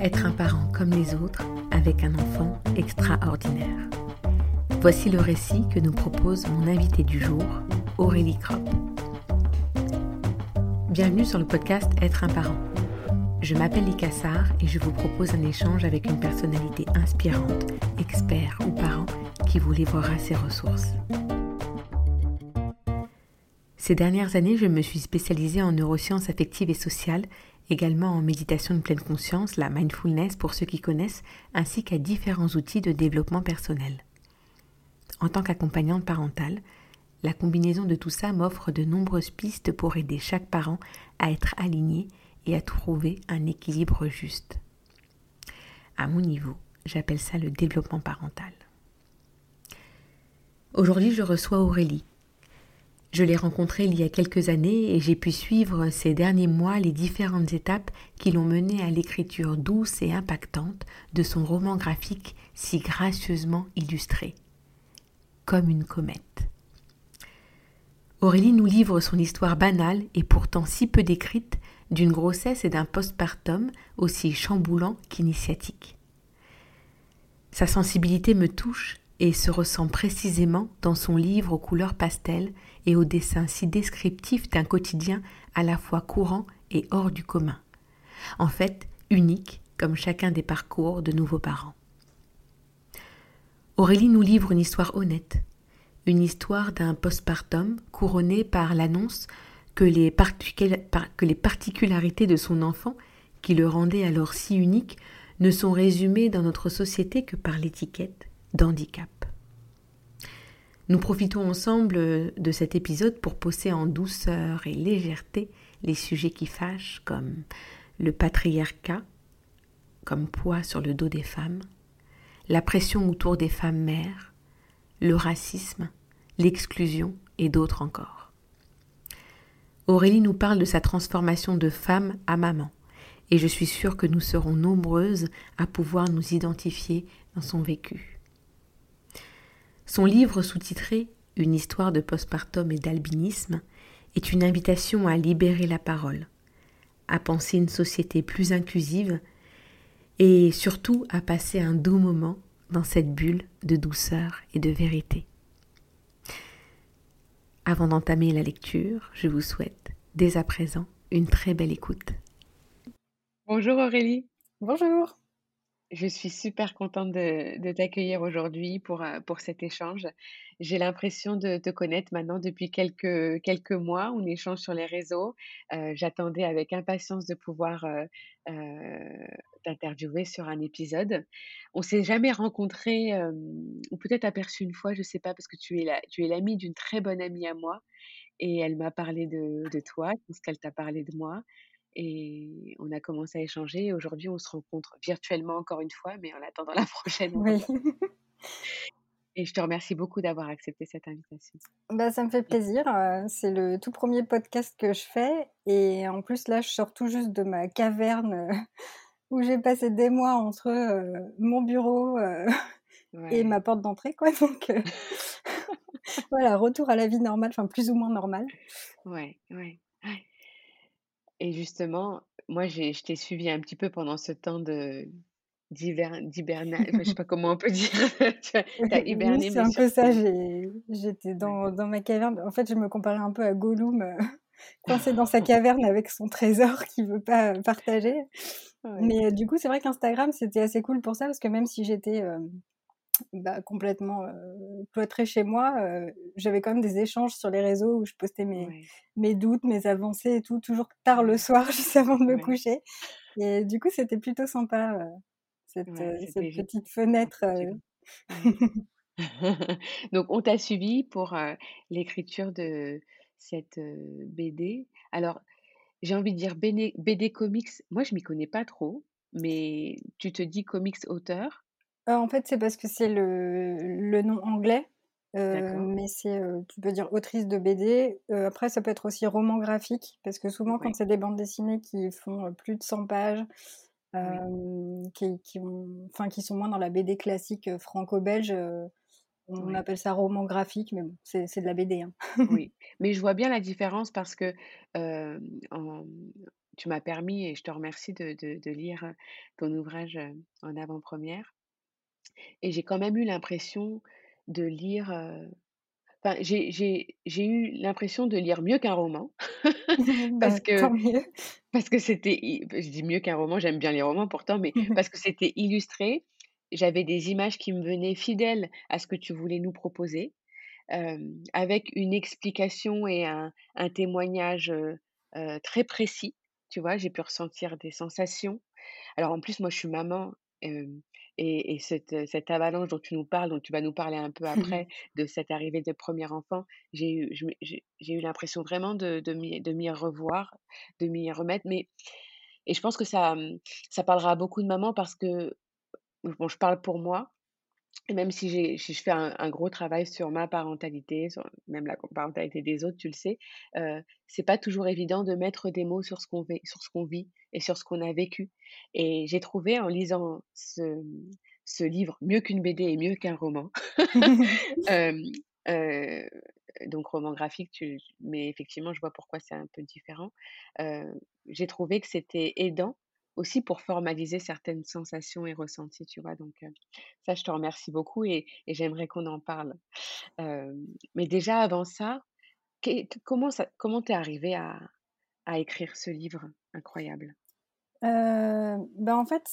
Être un parent comme les autres avec un enfant extraordinaire. Voici le récit que nous propose mon invité du jour, Aurélie Kropp. Bienvenue sur le podcast Être un parent. Je m'appelle Lika Sarr et je vous propose un échange avec une personnalité inspirante, expert ou parent qui vous livrera ses ressources. Ces dernières années, je me suis spécialisée en neurosciences affectives et sociales également en méditation de pleine conscience, la mindfulness pour ceux qui connaissent, ainsi qu'à différents outils de développement personnel. En tant qu'accompagnante parentale, la combinaison de tout ça m'offre de nombreuses pistes pour aider chaque parent à être aligné et à trouver un équilibre juste. À mon niveau, j'appelle ça le développement parental. Aujourd'hui, je reçois Aurélie, je l'ai rencontré il y a quelques années et j'ai pu suivre ces derniers mois les différentes étapes qui l'ont mené à l'écriture douce et impactante de son roman graphique si gracieusement illustré. Comme une comète. Aurélie nous livre son histoire banale et pourtant si peu décrite d'une grossesse et d'un postpartum aussi chamboulant qu'initiatique. Sa sensibilité me touche et se ressent précisément dans son livre aux couleurs pastel et au dessin si descriptif d'un quotidien à la fois courant et hors du commun. En fait, unique comme chacun des parcours de nouveaux parents. Aurélie nous livre une histoire honnête, une histoire d'un postpartum couronné par l'annonce que les, particularités de son enfant, qui le rendaient alors si unique, ne sont résumées dans notre société que par l'étiquette d'handicap. Nous profitons ensemble de cet épisode pour poser en douceur et légèreté les sujets qui fâchent comme le patriarcat, comme poids sur le dos des femmes, la pression autour des femmes mères, le racisme, l'exclusion et d'autres encore. Aurélie nous parle de sa transformation de femme à maman, et je suis sûre que nous serons nombreuses à pouvoir nous identifier dans son vécu. Son livre sous-titré Une histoire de postpartum et d'albinisme est une invitation à libérer la parole, à penser une société plus inclusive et surtout à passer un doux moment dans cette bulle de douceur et de vérité. Avant d'entamer la lecture, je vous souhaite dès à présent une très belle écoute. Bonjour Aurélie. Bonjour. Je suis super contente de, t'accueillir aujourd'hui pour, euh, pour cet échange. J'ai l'impression de te connaître maintenant depuis quelques, quelques mois. On échange sur les réseaux. Euh, j'attendais avec impatience de pouvoir euh, t'interviewer sur un épisode. On s'est jamais rencontrés, ou peut-être aperçu une fois, je ne sais pas, parce que tu es la, tu es l'amie d'une très bonne amie à moi. Et elle m'a parlé de, de toi, ce qu'elle t'a parlé de moi. Et on a commencé à échanger. Aujourd'hui, on se rencontre virtuellement encore une fois, mais en attendant la prochaine. Oui. Et je te remercie beaucoup d'avoir accepté cette invitation. Bah, ça me fait plaisir. C'est le tout premier podcast que je fais. Et en plus, là, je sors tout juste de ma caverne où j'ai passé des mois entre mon bureau et ma porte d'entrée. Quoi. Donc, voilà, retour à la vie normale, enfin plus ou moins normale. Ouais, ouais. Et justement, moi, j'ai je t'ai suivi un petit peu pendant ce temps de d'hibernage, enfin, je sais pas comment on peut dire. Tu as hiberné, c'est un peu ça. j'étais dans dans ma caverne. En fait, je me comparais un peu à Gollum, euh, coincé dans sa caverne avec son trésor qu'il veut pas, partager. Mais du coup, c'est vrai qu'Instagram, c'était assez cool pour ça parce que même si j'étais, euh, bah, complètement cloîtrée chez moi, j'avais quand même des échanges sur les réseaux où je postais mes, mes doutes, mes avancées et tout, toujours tard le soir, juste avant de me coucher. Et du coup, c'était plutôt sympa, cette, cette petite fenêtre. Donc, on t'a suivi pour l'écriture de cette BD. Alors, j'ai envie de dire BD, BD comics. Moi, je m'y connais pas trop, mais tu te dis comics auteur. Euh, en fait, c'est parce que c'est le le nom anglais, euh, mais c'est, euh, tu peux dire autrice de BD. après, ça peut être aussi roman graphique, parce que souvent, quand c'est des bandes dessinées qui font plus de 100 pages, qui, qui, enfin, qui sont moins dans la BD classique franco-belge, on appelle ça roman graphique, mais bon, c'est de la BD. Hein. oui, mais je vois bien la différence parce que en, tu m'as permis, et je te remercie de, de, lire ton ouvrage en avant-première. Et j'ai quand même eu l'impression de lire. Enfin, j'ai eu l'impression de lire mieux qu'un roman. parce bah, que mieux. parce que c'était. Je dis mieux qu'un roman, j'aime bien les romans pourtant, mais parce que c'était illustré. J'avais des images qui me venaient fidèles à ce que tu voulais nous proposer avec une explication et un, témoignage très précis. Tu vois, j'ai pu ressentir des sensations. Alors en plus, moi, je suis maman. Et, cette, avalanche dont tu nous parles, dont tu vas nous parler un peu après, de cette arrivée de premier enfant, j'ai eu, j'ai, eu l'impression vraiment de, de, m'y, revoir, de m'y remettre. Mais, et je pense que ça, ça parlera à beaucoup de mamans parce que, bon, je parle pour moi, et même si, j'ai, je fais un, gros travail sur ma parentalité, sur même la parentalité des autres, tu le sais, euh, c'est pas toujours évident de mettre des mots sur ce qu'on vit, sur ce qu'on vit et sur ce qu'on a vécu. Et j'ai trouvé en lisant ce, ce livre, mieux qu'une BD et mieux qu'un roman, euh, euh, donc roman graphique, tu, mais effectivement, je vois pourquoi c'est un peu différent. Euh, j'ai trouvé que c'était aidant aussi pour formaliser certaines sensations et ressentis, tu vois. Donc, ça, je te remercie beaucoup et, j'aimerais qu'on en parle. mais déjà, avant ça, comment ça, comment t'es arrivé à, à, écrire ce livre incroyable? Ben en fait,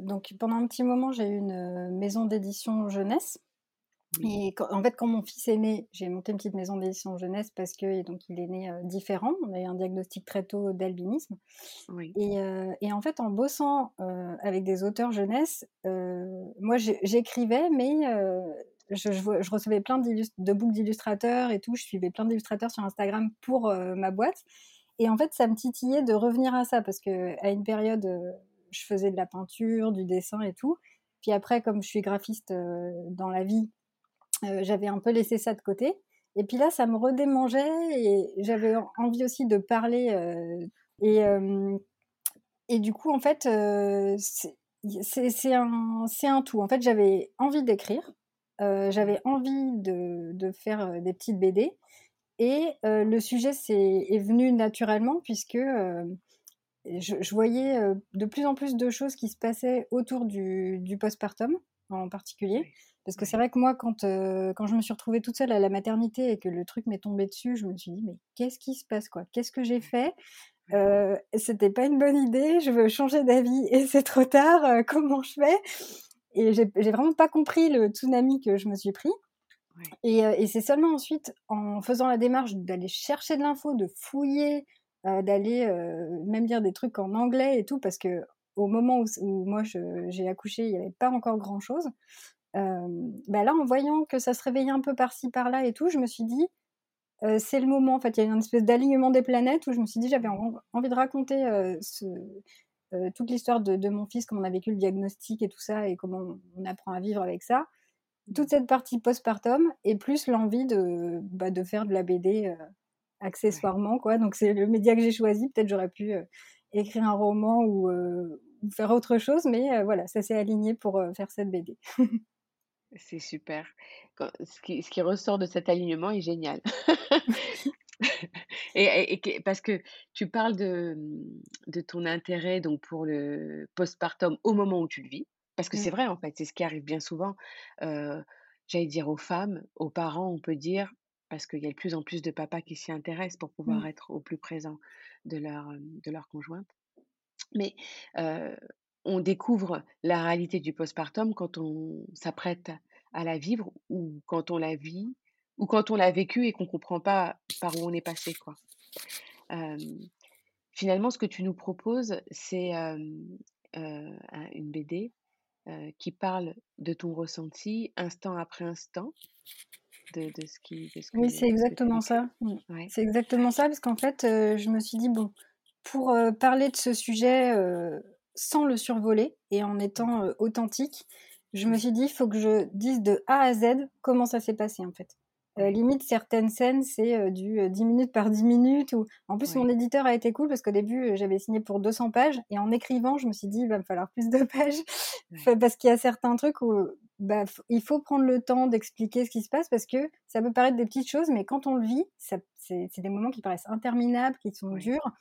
donc pendant un petit moment, j'ai eu une maison d'édition jeunesse et en fait, quand mon fils est né, j'ai monté une petite maison d'édition jeunesse parce que donc il est né différent. On a eu un diagnostic très tôt d'albinisme. Et, et, en fait, en bossant avec des auteurs jeunesse, moi j'écrivais, mais je, je, recevais plein de boucles d'illustrateurs et tout. Je suivais plein d'illustrateurs sur Instagram pour ma boîte. Et en fait, ça me titillait de revenir à ça parce que à une période, je faisais de la peinture, du dessin et tout. Puis après, comme je suis graphiste dans la vie, j'avais un peu laissé ça de côté. Et puis là, ça me redémangeait et j'avais envie aussi de parler. Euh, et, euh, et du coup, en fait, c'est un, un tout. En fait, j'avais envie d'écrire, j'avais envie de, de, faire des petites BD. Et le sujet est, est, venu naturellement puisque je, je, voyais de plus en plus de choses qui se passaient autour du, du postpartum en particulier. Parce que c'est vrai que moi, quand, euh, quand je me suis retrouvée toute seule à la maternité et que le truc m'est tombé dessus, je me suis dit, mais qu'est-ce qui se passe quoi? Qu'est-ce que j'ai fait? Euh, C'était pas une bonne idée, je veux changer d'avis et c'est trop tard, euh, comment je fais? Et j'ai vraiment pas compris le tsunami que je me suis pris. Et, euh, et c'est seulement ensuite, en faisant la démarche d'aller chercher de l'info, de fouiller, d'aller même lire des trucs en anglais et tout, parce que au moment où, où moi j'ai accouché, il n'y avait pas encore grand chose bah là, en voyant que ça se réveillait un peu par-ci, par-là et tout, je me suis dit, c'est le moment. En fait, il y a une espèce d'alignement des planètes où je me suis dit, j'avais envie de raconter ce, toute l'histoire de, mon fils, comment on a vécu le diagnostic et tout ça, et comment on apprend à vivre avec ça. Toute cette partie postpartum, et plus l'envie de, bah, de faire de la BD accessoirement. Quoi. Donc, c'est le média que j'ai choisi. Peut-être j'aurais pu écrire un roman ou, ou, faire autre chose, mais voilà, ça s'est aligné pour faire cette BD. C'est super. ce, qui, ce qui ressort de cet alignement est génial. et, parce que tu parles de, de ton intérêt donc pour le postpartum au moment où tu le vis. Parce que c'est mmh. vrai, en fait, c'est ce qui arrive bien souvent. Euh, j'allais dire aux femmes, aux parents, on peut dire, parce qu'il y a de plus en plus de papas qui s'y intéressent pour pouvoir mmh. être au plus présent de leur, de leur conjointe. Mais euh, on découvre la réalité du postpartum quand on s'apprête à la vivre ou quand on la vit ou quand on l'a vécu et qu'on ne comprend pas par où on est passé. Quoi. finalement, ce que tu nous proposes, c'est une BD qui parle de ton ressenti instant après instant. De, ce qui, oui, c'est exactement ça. C'est exactement ça, parce qu'en fait, je me suis dit, bon, pour parler de ce sujet sans le survoler et en étant authentique, je me suis dit, il faut que je dise de A à Z comment ça s'est passé en fait. Euh, limite, certaines scènes, c'est du 10 minutes par 10 minutes. Ou... En plus, mon éditeur a été cool parce qu'au début, j'avais signé pour 200 pages. Et en écrivant, je me suis dit, il va me falloir plus de pages. parce qu'il y a certains trucs où bah, il faut prendre le temps d'expliquer ce qui se passe parce que ça peut paraître des petites choses, mais quand on le vit, c'est des moments qui paraissent interminables, qui sont durs.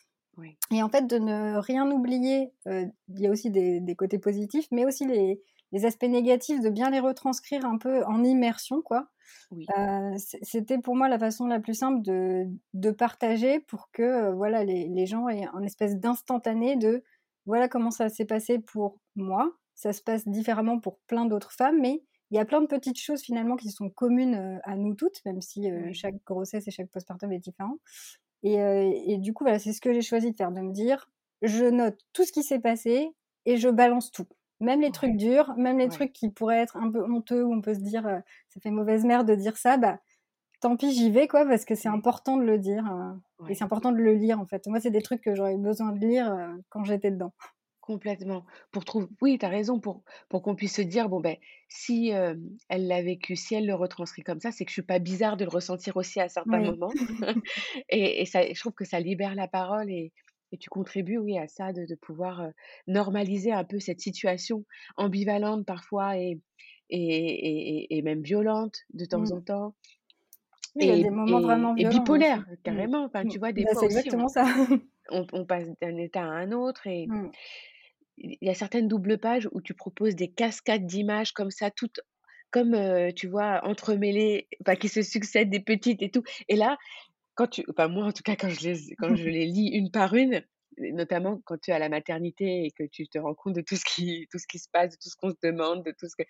Et en fait, de ne rien oublier, il y a aussi des, côtés positifs, mais aussi les, aspects négatifs, de bien les retranscrire un peu en immersion, quoi. C'était pour moi la façon la plus simple de, partager pour que voilà, les, les, gens aient un espèce d'instantané de voilà comment ça s'est passé pour moi. Ça se passe différemment pour plein d'autres femmes, mais il y a plein de petites choses finalement qui sont communes à nous toutes, même si chaque grossesse et chaque postpartum est différent. Et, du coup, voilà, c'est ce que j'ai choisi de faire, de me dire, je note tout ce qui s'est passé et je balance tout. Même les trucs durs, même les trucs qui pourraient être un peu honteux, où on peut se dire, ça fait mauvaise mère de dire ça, bah tant pis, j'y vais, quoi, parce que c'est important de le dire. Et c'est important de le lire, en fait. Moi, c'est des trucs que j'aurais besoin de lire quand j'étais dedans. Complètement. Pour trouver, oui, tu as raison, pour, pour qu'on puisse se dire, bon, ben, si elle l'a vécu, si elle le retranscrit comme ça, c'est que je suis pas bizarre de le ressentir aussi à certains moments. et, et ça, je trouve que ça libère la parole et, et tu contribues, oui, à ça, de, de pouvoir normaliser un peu cette situation ambivalente parfois et, et, et, même violente de temps mmh. en temps. Oui, il y a des moments vraiment violents. Et bipolaire, mmh. carrément. Enfin, tu vois, des bah, fois. C'est exactement ça. On, on, passe d'un état à un autre et, il y a certaines doubles pages où tu proposes des cascades d'images comme ça, toutes comme tu vois entremêlées, enfin, qui se succèdent des petites et tout. Et là, quand tu, enfin moi en tout cas quand je les quand je les lis une par une, notamment quand tu es à la maternité et que tu te rends compte de tout ce qui tout ce qui se passe, de tout ce qu'on se demande, de tout ce que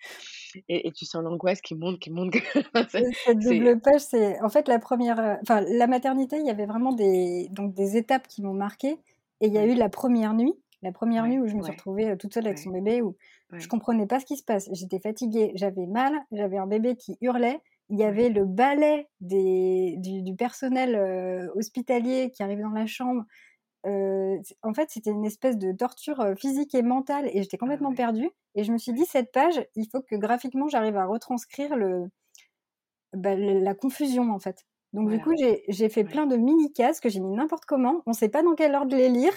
et, tu sens l'angoisse qui monte, qui monte. Cette double page, c'est en fait la première, enfin la maternité, il y avait vraiment des donc des étapes qui m'ont marqué et il y a eu la première nuit la première nuit où je me suis retrouvée toute seule avec son bébé, où je comprenais pas ce qui se passe. J'étais fatiguée, j'avais mal, j'avais un bébé qui hurlait. Il y avait le balai des, du, personnel hospitalier qui arrivait dans la chambre. En fait, c'était une espèce de torture physique et mentale et j'étais ah complètement perdue. Et je me suis dit, cette page, il faut que graphiquement, j'arrive à retranscrire le, bah, la confusion, en fait. Donc, du coup, j'ai fait plein de mini-cases que j'ai mis n'importe comment. On ne sait pas dans quel ordre les lire.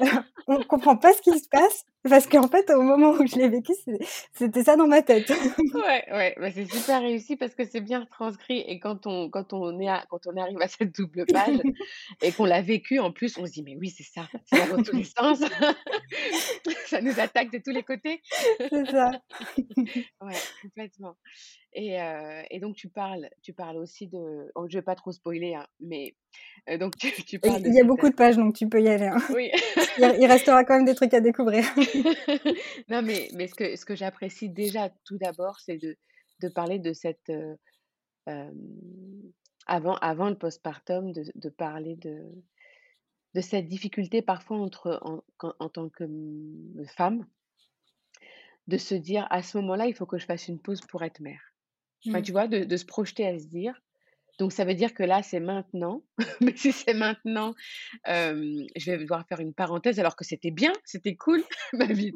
on comprend pas ce qui se passe parce qu'en fait, au moment où je l'ai vécu, c'était ça dans ma tête. ouais, ouais, bah, c'est super réussi parce que c'est bien transcrit et quand on, quand on est quand on arrive à cette double page et qu'on l'a vécu, en plus, on se dit mais oui, c'est ça, c'est dans tous les sens, ça nous attaque de tous les côtés. c'est ça. ouais, complètement. Et, euh, et, donc tu parles, tu parles aussi de, oh, je vais pas trop spoiler, hein, mais euh, donc tu, tu parles. Il y a beaucoup de pages, donc tu peux y aller. Hein. Oui. il, restera quand même des trucs à découvrir. non, mais, mais ce que, ce que j'apprécie déjà tout d'abord, c'est de, de parler de cette euh, avant, avant le postpartum, de, de parler de de cette difficulté parfois entre en, en tant que femme de se dire à ce moment-là, il faut que je fasse une pause pour être mère. Enfin, mmh. tu vois, de, de, se projeter à se dire. Donc, ça veut dire que là, c'est maintenant. Mais si c'est maintenant, je vais devoir faire une parenthèse alors que c'était bien, c'était cool, ma vie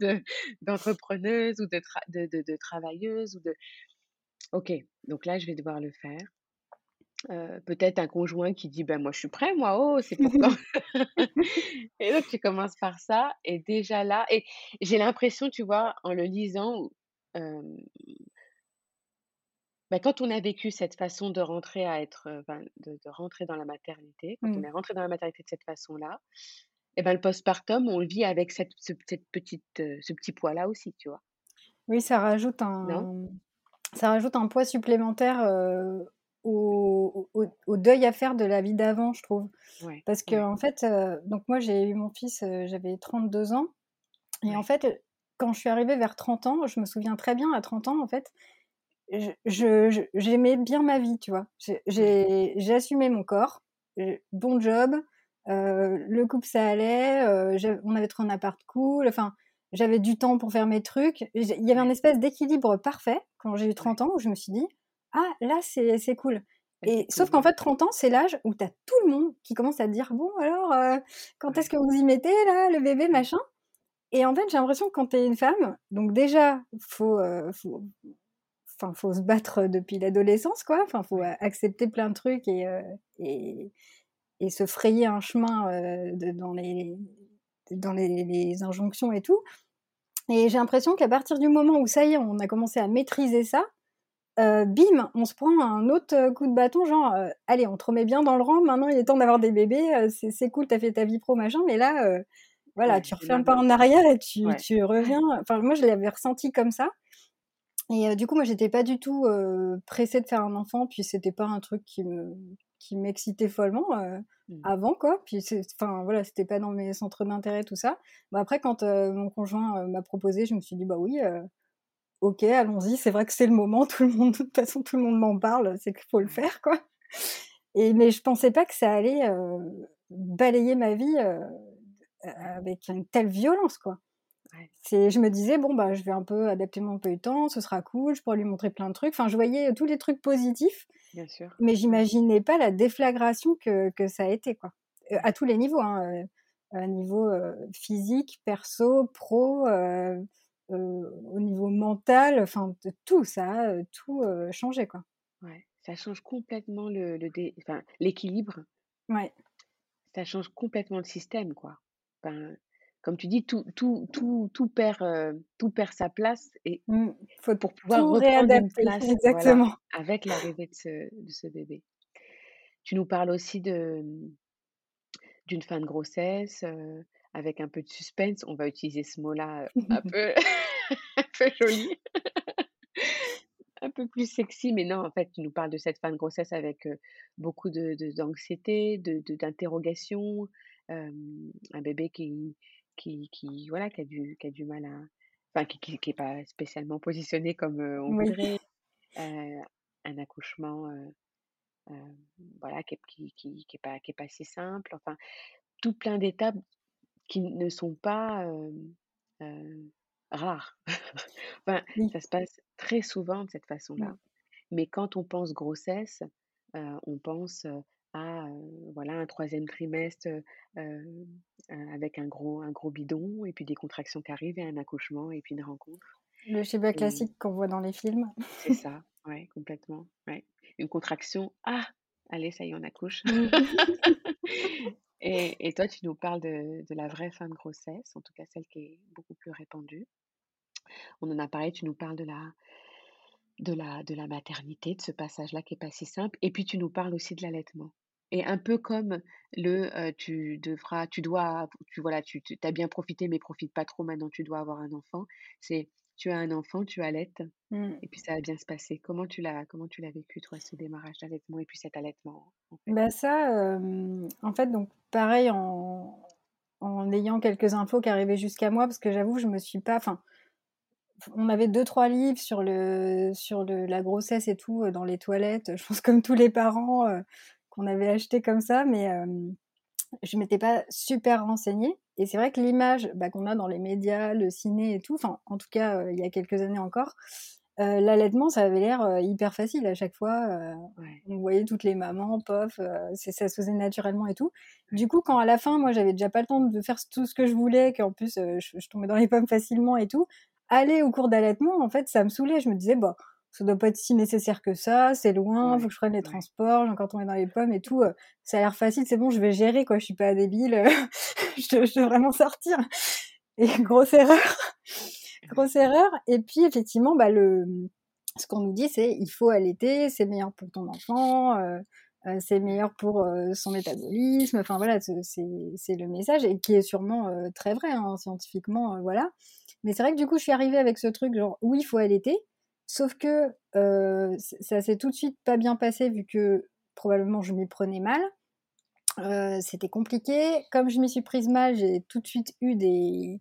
d'entrepreneuse ou de, de, de, travailleuse. ou de. Ok, donc là, je vais devoir le faire. peut-être un conjoint qui dit ben moi je suis prêt moi oh c'est pour quand? Et donc tu commences par ça et déjà là et j'ai l'impression tu vois en le lisant bah, quand on a vécu cette façon de rentrer à être, de, rentrer dans la maternité, quand on mmh. est rentré dans la maternité de cette façon-là, et ben le postpartum, on le vit avec cette, cette petite, ce petit poids-là aussi, tu vois. Oui, ça rajoute un, ça rajoute un poids supplémentaire au, au, deuil à faire de la vie d'avant, je trouve. Parce que en fait, donc moi j'ai eu mon fils, j'avais 32 ans, et en fait, quand je suis arrivée vers 30 ans, je me souviens très bien à 30 ans, en fait, j'aimais bien ma vie, tu vois. J'ai assumé mon corps, bon job, euh, le couple ça allait, euh, on avait trouvé un appart cool, enfin, j'avais du temps pour faire mes trucs. Il y avait un espèce d'équilibre parfait quand j'ai eu 30 ans où je me suis dit, ah là c'est cool. Et sauf qu'en fait, 30 ans, c'est l'âge où tu as tout le monde qui commence à te dire Bon, alors, euh, quand est-ce que vous y mettez, là, le bébé, machin? Et en fait, j'ai l'impression que quand tu es une femme, donc déjà, faut, faut, enfin, faut se battre depuis l'adolescence, quoi. Enfin, faut accepter plein de trucs et, euh, et, et, se frayer un chemin euh, de, dans, les, dans les, les, injonctions et tout. Et j'ai l'impression qu'à partir du moment où ça y est, on a commencé à maîtriser ça, bim, on se prend un autre coup de bâton, genre, allez, on te remet bien dans le rang, maintenant il est temps d'avoir des bébés, c'est cool, t'as fait ta vie pro, machin, mais là, voilà, tu refais un pas en arrière et tu, tu reviens. Enfin, moi, je l'avais ressenti comme ça. Et du coup, moi, j'étais pas du tout pressée de faire un enfant, puis c'était pas un truc qui me qui m'excitait follement mmh. avant quoi. Puis enfin voilà c'était pas dans mes centres d'intérêt tout ça. Bah, après quand mon conjoint m'a proposé je me suis dit bah oui ok allons-y c'est vrai que c'est le moment tout le monde de toute façon tout le monde m'en parle c'est qu'il faut le faire quoi. Et mais je pensais pas que ça allait balayer ma vie avec une telle violence quoi c'est, je me disais, bon, bah, je vais un peu adapter mon peu de temps, ce sera cool, je pourrais lui montrer plein de trucs. Enfin, je voyais tous les trucs positifs, Bien sûr. mais j'imaginais pas la déflagration que, que ça a été, quoi. Euh, à tous les niveaux, hein, euh, niveau euh, physique, perso, pro, au niveau mental, enfin, tout, ça a tout changé, quoi. Ouais, ça change complètement le, le enfin, l'équilibre. Ouais. Ça change complètement le système, quoi. Enfin, comme tu dis, tout, tout, tout, tout, perd, euh, tout perd sa place et mmh, faut pour pouvoir reprendre une place exactement. avec l'arrivée de ce, de ce bébé. Tu nous parles aussi de d'une fin de grossesse euh, avec un peu de suspense. On va utiliser ce mot-là euh, un peu, un peu joli, un peu plus sexy, mais non, en fait, tu nous parles de cette fin de grossesse avec beaucoup de d'anxiété, de, d'interrogation, un bébé qui qui, qui, voilà, qui, a du, qui a du mal à. Enfin, qui n'est qui, est pas spécialement positionné comme on voudrait. un accouchement voilà, qui n'est qui, qui, est pas, qui est pas si simple. Enfin, tout plein d'étapes qui ne sont pas rares. enfin, ça se passe très souvent de cette façon-là. Mais quand on pense grossesse, on pense à voilà un troisième trimestre avec un gros un gros bidon et puis des contractions qui arrivent et un accouchement et puis une rencontre. Le schéma classique qu'on voit dans les films. C'est ça, ouais, complètement. Ouais. Une contraction, ah, allez, ça y est, on accouche. Et, et, toi, tu nous parles de, de, la vraie fin de grossesse, en tout cas celle qui est beaucoup plus répandue. On en a parlé, tu nous parles de la, de la, de la maternité, de ce passage-là qui n'est pas si simple. Et puis tu nous parles aussi de l'allaitement. Et un peu comme le tu devras, tu dois, tu voilà, tu, tu as bien profité, mais profite pas trop maintenant, tu dois avoir un enfant. C'est tu as un enfant, tu allaites, mmh. et puis ça va bien se passer. Comment tu l'as, comment tu l'as vécu toi ce démarrage d'allaitement et puis cet allaitement Bah ça, en fait, donc pareil en, en ayant quelques infos qui arrivaient jusqu'à moi, parce que j'avoue, je me suis pas, enfin, on avait deux trois livres sur le sur le, la grossesse et tout euh, dans les toilettes. Je pense comme tous les parents euh, qu'on avait acheté comme ça, mais euh, je m'étais pas super renseignée. Et c'est vrai que l'image bah, qu'on a dans les médias, le ciné et tout, enfin en tout cas il y a quelques années encore, l'allaitement ça avait l'air hyper facile à chaque fois. On voyait toutes les mamans, pof, ça se faisait naturellement et tout. Du coup quand à la fin moi j'avais déjà pas le temps de faire tout ce que je voulais, qu'en plus je, je, tombais dans les pommes facilement et tout, aller au cours d'allaitement, en fait, ça me saoulait. Je me disais, bah, ça doit pas être si nécessaire que ça, c'est loin, faut que je prenne les transports, j'ai encore tombé dans les pommes et tout. Euh, ça a l'air facile, c'est bon, je vais gérer, quoi, je suis pas débile, je, dois, je, vraiment sortir. Et grosse erreur, grosse erreur. Et puis, effectivement, bah, le, ce qu'on nous dit, c'est il faut allaiter, c'est meilleur pour ton enfant, euh, euh, c'est meilleur pour son métabolisme. Enfin voilà, c'est le message et qui est sûrement très vrai hein, scientifiquement, voilà. Mais c'est vrai que du coup, je suis arrivée avec ce truc genre oui, il faut allaiter. Sauf que euh, ça s'est tout de suite pas bien passé vu que probablement je m'y prenais mal. Euh, c'était compliqué. Comme je m'y suis prise mal, j'ai tout de suite eu des,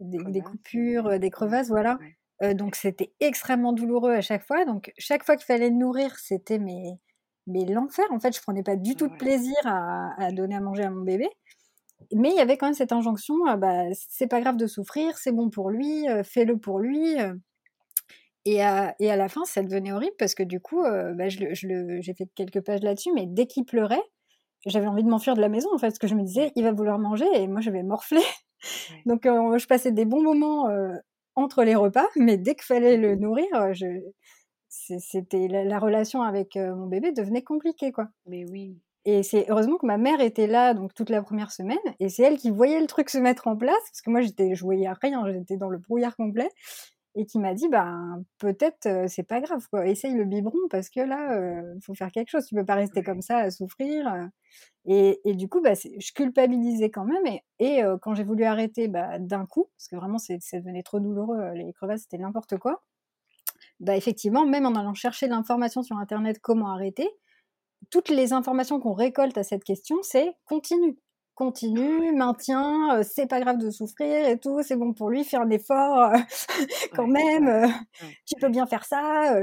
des, coupures, des crevasses, voilà. Euh, donc c'était extrêmement douloureux à chaque fois. Donc chaque fois qu'il fallait nourrir, c'était mais, mais l'enfer. En fait, je prenais pas du tout de plaisir à, à, donner à manger à mon bébé. Mais il y avait quand même cette injonction, euh, bah, c'est pas grave de souffrir, c'est bon pour lui, euh, fais-le pour lui. Euh. Et à, et à, la fin, ça devenait horrible parce que du coup, bah, j'ai je fait quelques pages là-dessus, mais dès qu'il pleurait, j'avais envie de m'enfuir de la maison en fait, parce que je me disais, il va vouloir manger et moi je vais morfler. Donc je passais des bons moments entre les repas, mais dès qu'il fallait le nourrir, c'était la, la, relation avec mon bébé devenait compliquée quoi. Mais oui, et c'est heureusement que ma mère était là donc toute la première semaine et c'est elle qui voyait le truc se mettre en place parce que moi j'étais je voyais rien, j'étais dans le brouillard complet. et qui m'a dit ben peut-être c'est pas grave quoi, essaye le biberon parce que là il faut faire quelque chose, tu peux pas rester comme ça à souffrir. Et, et du coup bah je culpabilisais quand même et, et quand j'ai voulu arrêter bah, d'un coup parce que vraiment ça devenait trop douloureux, les crevasses c'était n'importe quoi. Bah effectivement même en allant chercher l'information sur internet comment arrêter, toutes les informations qu'on récolte à cette question c'est continue continue, maintient, c'est pas grave de souffrir et tout, c'est bon pour lui, fais un effort quand même, tu peux bien faire ça.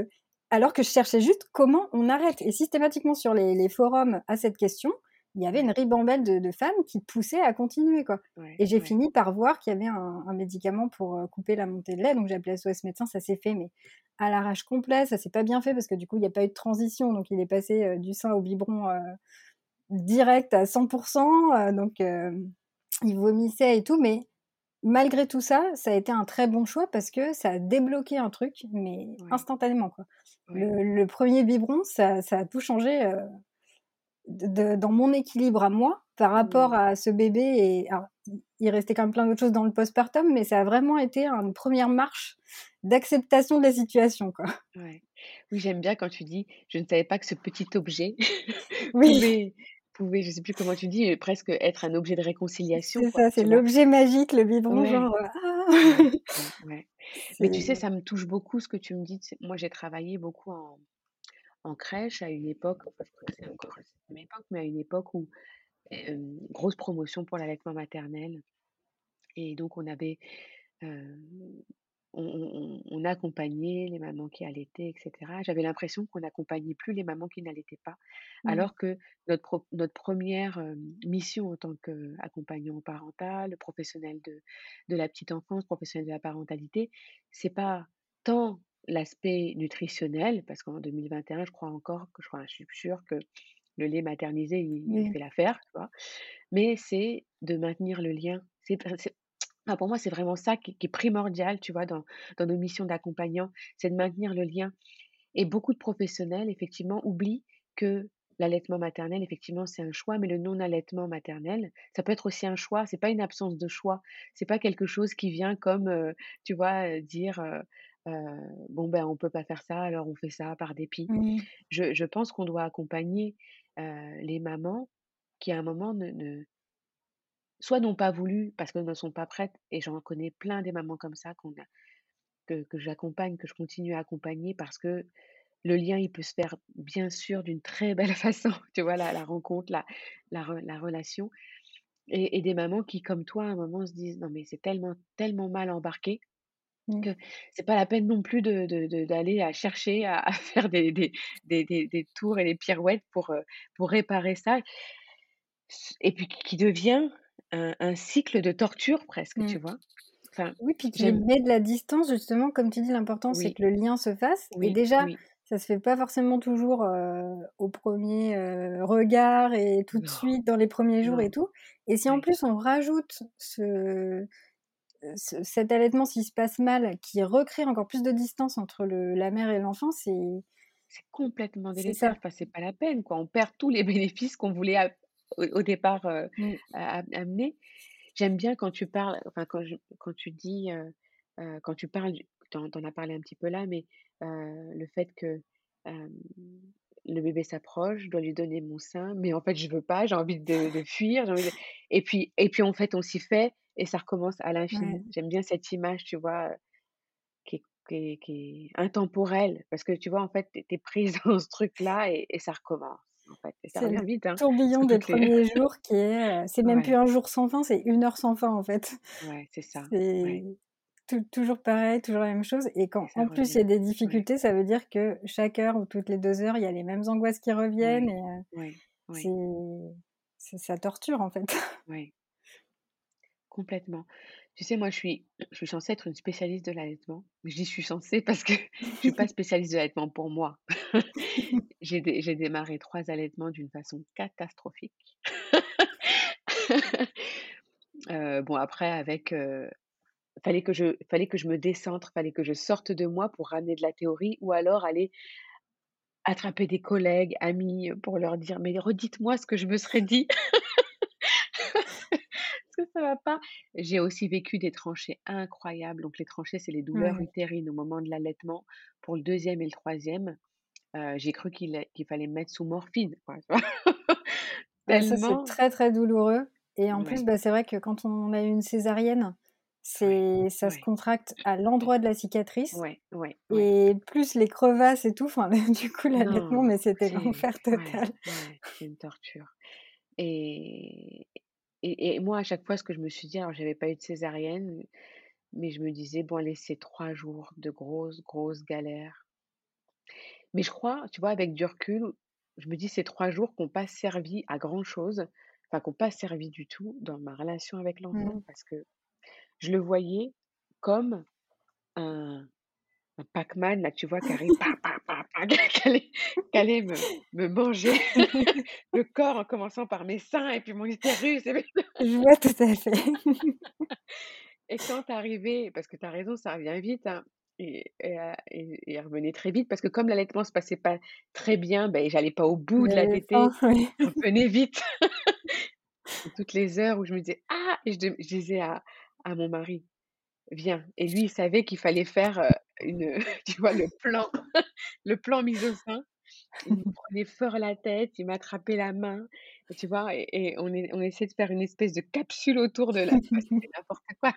alors que je cherchais juste comment on arrête. Et systématiquement sur les, forums à cette question, il y avait une ribambelle de, femmes qui poussaient à continuer. Quoi. et j'ai fini par voir qu'il y avait un, médicament pour couper la montée de lait, donc j'ai appelé SOS médecin, ça s'est fait, mais à l'arrache complet, ça s'est pas bien fait parce que du coup, il n'y a pas eu de transition, donc il est passé du sein au biberon direct à 100%, donc il vomissait et tout, mais malgré tout ça, ça a été un très bon choix parce que ça a débloqué un truc, mais instantanément. Quoi. Le, premier biberon, ça, a tout changé dans mon équilibre à moi par rapport mmh. à ce bébé. Et il restait quand même plein d'autres choses dans le postpartum, mais ça a vraiment été une première marche d'acceptation de la situation. Quoi. Oui, j'aime bien quand tu dis, je ne savais pas que ce petit objet pouvait pouvait, je sais plus comment tu dis, presque être un objet de réconciliation. C'est ça, c'est l'objet magique, le biberon, genre. Euh, ah Mais tu sais, ça me touche beaucoup ce que tu me dis. Moi, j'ai travaillé beaucoup en, en crèche à une époque, c'est encore une époque, mais à une époque où grosse promotion pour l'allaitement maternel. Et donc, on avait on, accompagnait les mamans qui allaitaient, etc. J'avais l'impression qu'on n'accompagnait plus les mamans qui n'allaitaient pas, mmh. alors que notre, notre première mission en tant qu'accompagnant parental, professionnel de, de la petite enfance, professionnel de la parentalité, c'est pas tant l'aspect nutritionnel, parce qu'en 2021, je crois encore, que je, crois, je suis sûre que le lait maternisé, il, fait l'affaire, mais c'est de maintenir le lien. C'est pour moi, c'est vraiment ça qui, est primordial, tu vois, dans, dans nos missions d'accompagnant, c'est de maintenir le lien. Et beaucoup de professionnels, effectivement, oublient que l'allaitement maternel, effectivement, c'est un choix, mais le non-allaitement maternel, ça peut être aussi un choix. C'est pas une absence de choix. C'est pas quelque chose qui vient comme, euh, tu vois, euh, dire. Euh, bon ben on peut pas faire ça alors on fait ça par dépit. Mmh. Je, je, pense qu'on doit accompagner les mamans qui à un moment ne, soit n'ont pas voulu parce qu'elles ne sont pas prêtes, et j'en connais plein des mamans comme ça qu'on a, que, que j'accompagne, que je continue à accompagner parce que le lien, il peut se faire bien sûr d'une très belle façon, tu vois, la, la rencontre, la, la, la relation. Et, et, des mamans qui, comme toi, à un moment se disent non mais c'est tellement, tellement mal embarqué mmh. que c'est pas la peine non plus d'aller de, de, à chercher à, à faire des, des, des, des, tours et des pirouettes pour, euh, pour réparer ça. Et puis qui devient un, cycle de torture presque, tu mmh. vois? Enfin, oui, puis tu mets de la distance, justement, comme tu dis, l'important c'est que le lien se fasse. et déjà, ça se fait pas forcément toujours au premier regard et tout de suite dans les premiers jours et tout. Et si en plus on rajoute ce, cet allaitement, s'il se passe mal, qui recrée encore plus de distance entre le, la mère et l'enfant, c'est c'est complètement délétère. Enfin, c'est pas la peine, quoi. On perd tous les bénéfices qu'on voulait au, départ mmh. amené. J'aime bien quand tu parles, enfin quand, quand tu dis, quand tu parles, tu en, as parlé un petit peu là, mais le fait que le bébé s'approche, je dois lui donner mon sein, mais en fait je veux pas, j'ai envie de, fuir, et puis et puis en fait on s'y fait et ça recommence à l'infini. J'aime bien cette image, tu vois, qui est, qui, intemporelle, parce que tu vois en fait tu es prise dans ce truc là et, et ça recommence. C'est le vite, hein. tourbillon des premiers jours qui est. C'est même plus un jour sans fin, c'est une heure sans fin en fait. Ouais, c'est ça. C'est toujours pareil, toujours la même chose. Et quand en plus il y a des difficultés, ça veut dire que chaque heure ou toutes les deux heures, il y a les mêmes angoisses qui reviennent. Et, euh, c'est ça torture en fait. Oui, complètement. Tu sais, moi, je suis, je suis censée être une spécialiste de l'allaitement. Je dis je suis censée parce que je ne suis pas spécialiste de l'allaitement pour moi. j'ai, démarré trois allaitements d'une façon catastrophique. Euh, bon, après, avec. Euh, fallait, que je, fallait que je me décentre, fallait que je sorte de moi pour ramener de la théorie ou alors aller attraper des collègues, amis, pour leur dire Mais redites-moi ce que je me serais dit ça va pas? J'ai aussi vécu des tranchées incroyables. Donc, les tranchées, c'est les douleurs utérines au moment de l'allaitement. Pour le deuxième et le troisième, euh, j'ai cru qu'il fallait mettre sous morphine. Ça, c'est très, très douloureux. Et en plus, bah, c'est vrai que quand on a une césarienne, c'est ça se contracte à l'endroit de la cicatrice. Ouais, ouais, Et plus les crevasses et tout, enfin, du coup, l'allaitement, mais c'était l'enfer total. c'est une torture. Et, et, et, moi, à chaque fois, ce que je me suis dit, alors j'avais pas eu de césarienne, mais je me disais, bon, allez, c'est trois jours de grosses, grosses galères. Mais je crois, tu vois, avec du recul, je me dis, ces trois jours qui n'ont pas servi à grand chose, enfin, qui n'ont pas servi du tout dans ma relation avec l'enfant, mmh. parce que je le voyais comme un, un Pac-Man, là, tu vois, qui arrive, qui allait, me, me, manger le corps en commençant par mes seins et puis mon utérus. Je vois tout à fait. et quand arrivé, parce que tu as raison, ça revient vite, hein, et, et, et, revenait très vite, parce que comme l'allaitement se passait pas très bien, ben, j'allais pas au bout de la tétée, je revenais vite. toutes les heures où je me disais, ah, et je, je disais à, à mon mari, viens. Et lui, il savait qu'il fallait faire une, tu vois, le plan, le plan mis au sein. Il me prenait fort la tête, il m'attrapait la main, tu vois, et, on, est, on essaie de faire une espèce de capsule autour de la. C'était n'importe quoi.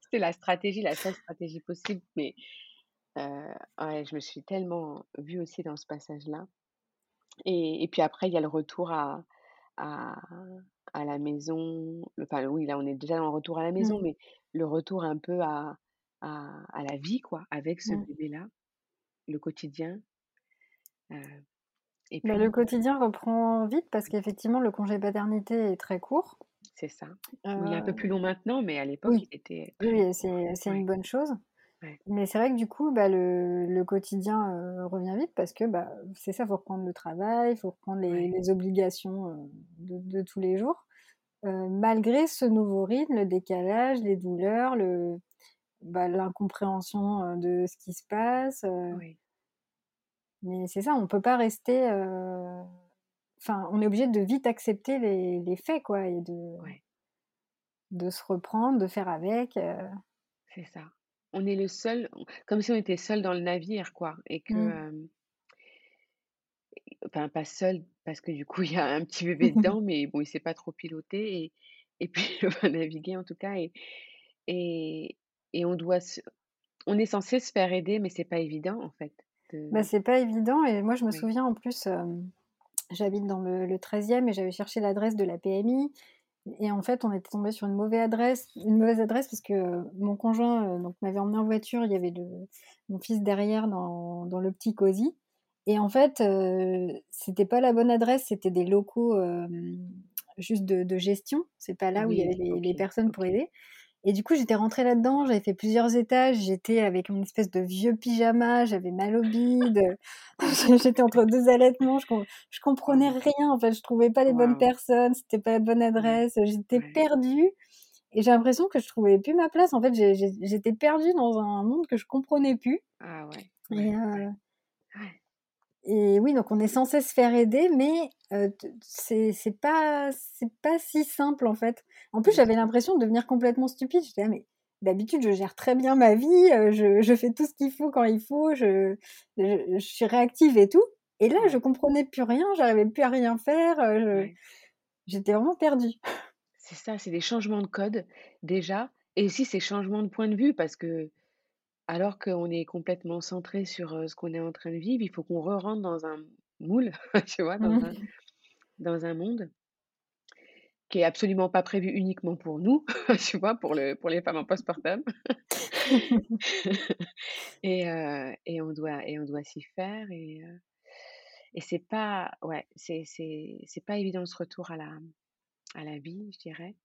C'était la stratégie, la seule stratégie possible. Mais ouais, je me suis tellement vue aussi dans ce passage-là. Et, et, puis après, il y a le retour à, à, à la maison. Enfin, oui, là, on est déjà en retour à la maison, mmh. mais le retour un peu à, à, à la vie, quoi, avec ce mmh. bébé-là, le quotidien. Euh, et bah, puis, le quotidien reprend vite parce qu'effectivement, le congé paternité est très court. C'est ça. Il est un peu plus long maintenant, mais à l'époque, il était. Oui, c'est une bonne chose. Mais c'est vrai que du coup, bah, le, le quotidien euh, revient vite parce que bah, c'est ça, il faut reprendre le travail, il faut reprendre les, les obligations euh, de, de, tous les jours. Euh, malgré ce nouveau rythme, le décalage, les douleurs, le, bah, l'incompréhension de ce qui se passe. Oui. Mais c'est ça, on peut pas rester. Enfin, on est obligé de vite accepter les, les faits, quoi, et de, de se reprendre, de faire avec. C'est ça on est le seul, comme si on était seul dans le navire, quoi. Et que, mmh. Enfin, pas seul, parce que du coup, il y a un petit bébé dedans, mais bon, il sait pas trop piloter. Et, et puis, il va naviguer, en tout cas. Et, et, et on doit on est censé se faire aider, mais c'est pas évident, en fait. Bah, c'est pas évident. Et moi, je me souviens, en plus, j'habite dans le, le 13e et j'avais cherché l'adresse de la PMI. Et en fait, on était tombé sur une mauvaise adresse, une mauvaise adresse parce que mon conjoint euh, donc m'avait emmené en voiture. Il y avait le, mon fils derrière dans, dans le petit cosy. Et en fait, euh, c'était pas la bonne adresse. C'était des locaux euh, juste de, de gestion. C'est pas là où il y avait les, les personnes pour aider. Et du coup, j'étais rentrée là-dedans, j'avais fait plusieurs étages, j'étais avec une espèce de vieux pyjama, j'avais mal au bide, j'étais entre deux allaitements, je, je comprenais rien, en fait, je trouvais pas les bonnes personnes, c'était pas la bonne adresse, j'étais perdue. Et j'ai l'impression que je trouvais plus ma place. En fait, j'étais perdue dans un monde que je comprenais plus. Ah ouais. Et, euh, et oui, donc on est censé se faire aider, mais euh, c'est pas c'est pas si simple en fait. En plus, j'avais l'impression de devenir complètement stupide. J'étais ah, mais d'habitude je gère très bien ma vie, euh, je, je fais tout ce qu'il faut quand il faut, je, je, suis réactive et tout. Et là, je comprenais plus rien, j'arrivais plus à rien faire. Euh, j'étais vraiment perdue. C'est ça, c'est des changements de code déjà, et aussi ces changements de point de vue parce que alors qu'on est complètement centré sur, ce qu'on est en train de vivre, il faut qu'on re-rentre dans un moule, tu vois? Dans un mmh. dans un monde qui est absolument pas prévu uniquement pour nous, tu vois? Pour le pour les femmes en postpartum et et on doit et on doit s'y faire et et c'est pas ouais, c'est c'est c'est pas évident ce retour à la à la vie, je dirais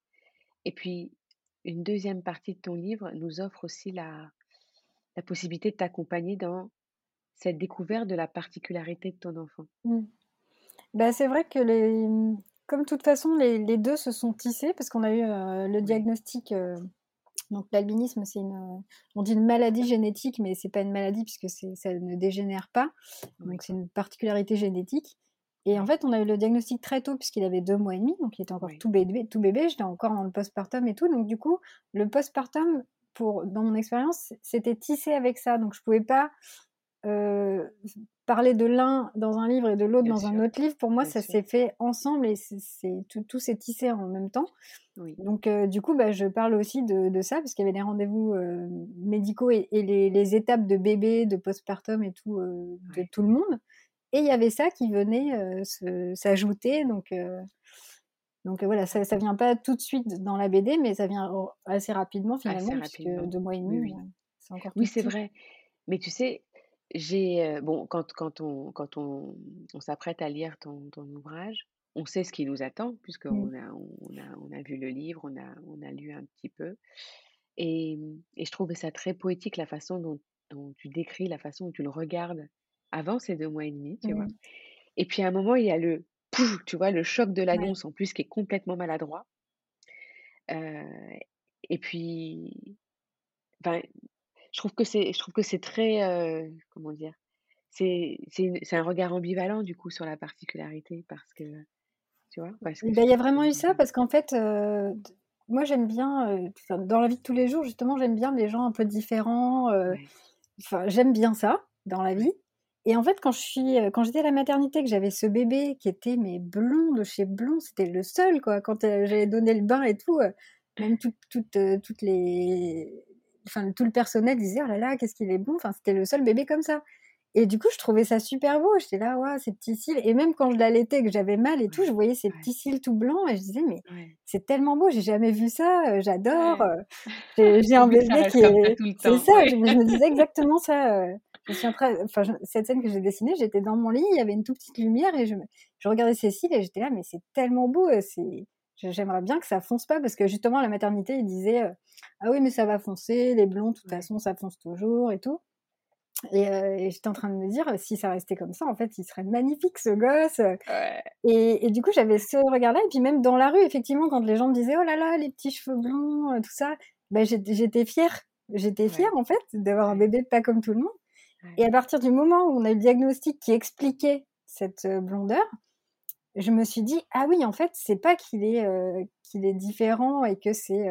et puis une deuxième partie de ton livre nous offre aussi la la possibilité de t'accompagner dans cette découverte de la particularité de ton enfant? Mmh. Bah, c'est vrai que les, comme de toute façon les, les deux se sont tissés parce qu'on a eu euh, le diagnostic. Euh, donc l'albinisme, c'est une, on dit une maladie génétique, mais c'est pas une maladie puisque ça ne dégénère pas. Donc c'est une particularité génétique. Et en fait, on a eu le diagnostic très tôt puisqu'il avait deux mois et demi, donc il était encore tout bébé, tout bébé. J'étais encore dans le postpartum et tout. Donc du coup, le postpartum, pour dans mon expérience, c'était tissé avec ça. Donc je pouvais pas euh, parler de l'un dans un livre et de l'autre dans un autre livre. Pour moi, ça s'est fait ensemble et c'est tout, tout s'est tissé en même temps. Donc euh, du coup, bah, je parle aussi de, ça parce qu'il y avait les rendez-vous euh, médicaux et, les, étapes de bébé, de postpartum et tout de tout le monde. Et il y avait ça qui venait s'ajouter. Donc, donc voilà, ça ne vient pas tout de suite dans la BD, mais ça vient assez rapidement finalement, puisque deux mois et demi, oui, c'est encore Oui, c'est vrai. Mais tu sais, j'ai bon quand, quand on quand on, on s'apprête à lire ton, ton, ouvrage, on sait ce qui nous attend puisqu'on mmh. a, on a on a vu le livre, on a on a lu un petit peu et, et je trouvais ça très poétique la façon dont, dont tu décris, la façon dont tu le regardes avant ces deux mois et demi, tu vois. Et puis à un moment, il y a le tu vois, le choc de l'annonce en plus qui est complètement maladroit. et puis, je trouve que c'est, je trouve que c'est très, comment dire, c'est, c'est, un regard ambivalent du coup sur la particularité parce que, tu vois. Bah, il y a vraiment eu ça parce qu'en fait, moi j'aime bien, dans la vie de tous les jours justement, j'aime bien les gens un peu différents. Enfin, j'aime bien ça dans la vie. Et en fait, quand je suis, quand j'étais à la maternité, que j'avais ce bébé qui était mais blond de chez blond, c'était le seul quoi. Quand j'avais donné le bain et tout, même tout, toutes les, enfin tout le personnel disait oh là là qu'est-ce qu'il est bon. Enfin c'était le seul bébé comme ça. Et du coup, je trouvais ça super beau. J'étais là, ouais, ces petits cils. Et même quand je l'allaitais, que j'avais mal et tout, je voyais ces petits cils tout blancs et je disais, mais c'est tellement beau, j'ai jamais vu ça, j'adore. J'ai un bébé qui est. C'est ça, je, me disais exactement ça cette scène que j'ai dessinée, j'étais dans mon lit, il y avait une toute petite lumière et je, je regardais Cécile et j'étais là, mais c'est tellement beau, euh, c'est, j'aimerais bien que ça fonce pas parce que justement, la maternité, il disait, euh, ah oui, mais ça va foncer, les blonds, de toute façon, ça fonce toujours et tout. Euh, et, j'étais en train de me dire, si ça restait comme ça, en fait, il serait magnifique ce gosse. Et, et, du coup, j'avais ce regard-là. Et puis même dans la rue, effectivement, quand les gens me disaient, oh là là, les petits cheveux blonds, tout ça, ben, j'étais fière. J'étais fière, en fait, d'avoir un bébé pas comme tout le monde. Et à partir du moment où on a eu le diagnostic qui expliquait cette blondeur, je me suis dit ah oui en fait c'est pas qu'il est qu'il est différent et que c'est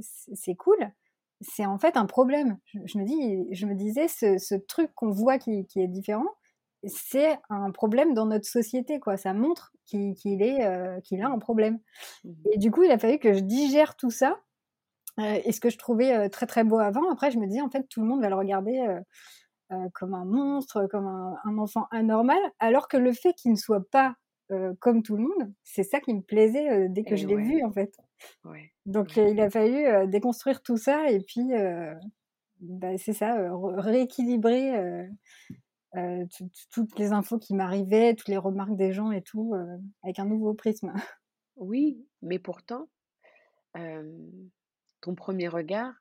c'est cool. C'est en fait un problème. Je, me dis je me disais ce, ce truc qu'on voit qui, qui, est différent c'est un problème dans notre société quoi. Ça montre qu'il est qu'il a un problème. Mmh. Et du coup il a fallu que je digère tout ça et ce que je trouvais très très beau avant. Après je me dis en fait tout le monde va le regarder euh, comme un monstre, comme un, enfant anormal, alors que le fait qu'il ne soit pas euh, comme tout le monde, c'est ça qui me plaisait euh, dès que je l'ai vu en fait. Donc il a fallu déconstruire tout ça et puis bah, c'est ça, rééquilibrer toutes les infos qui m'arrivaient, toutes les remarques des gens et tout, avec un nouveau prisme. Oui, mais pourtant, ton premier regard,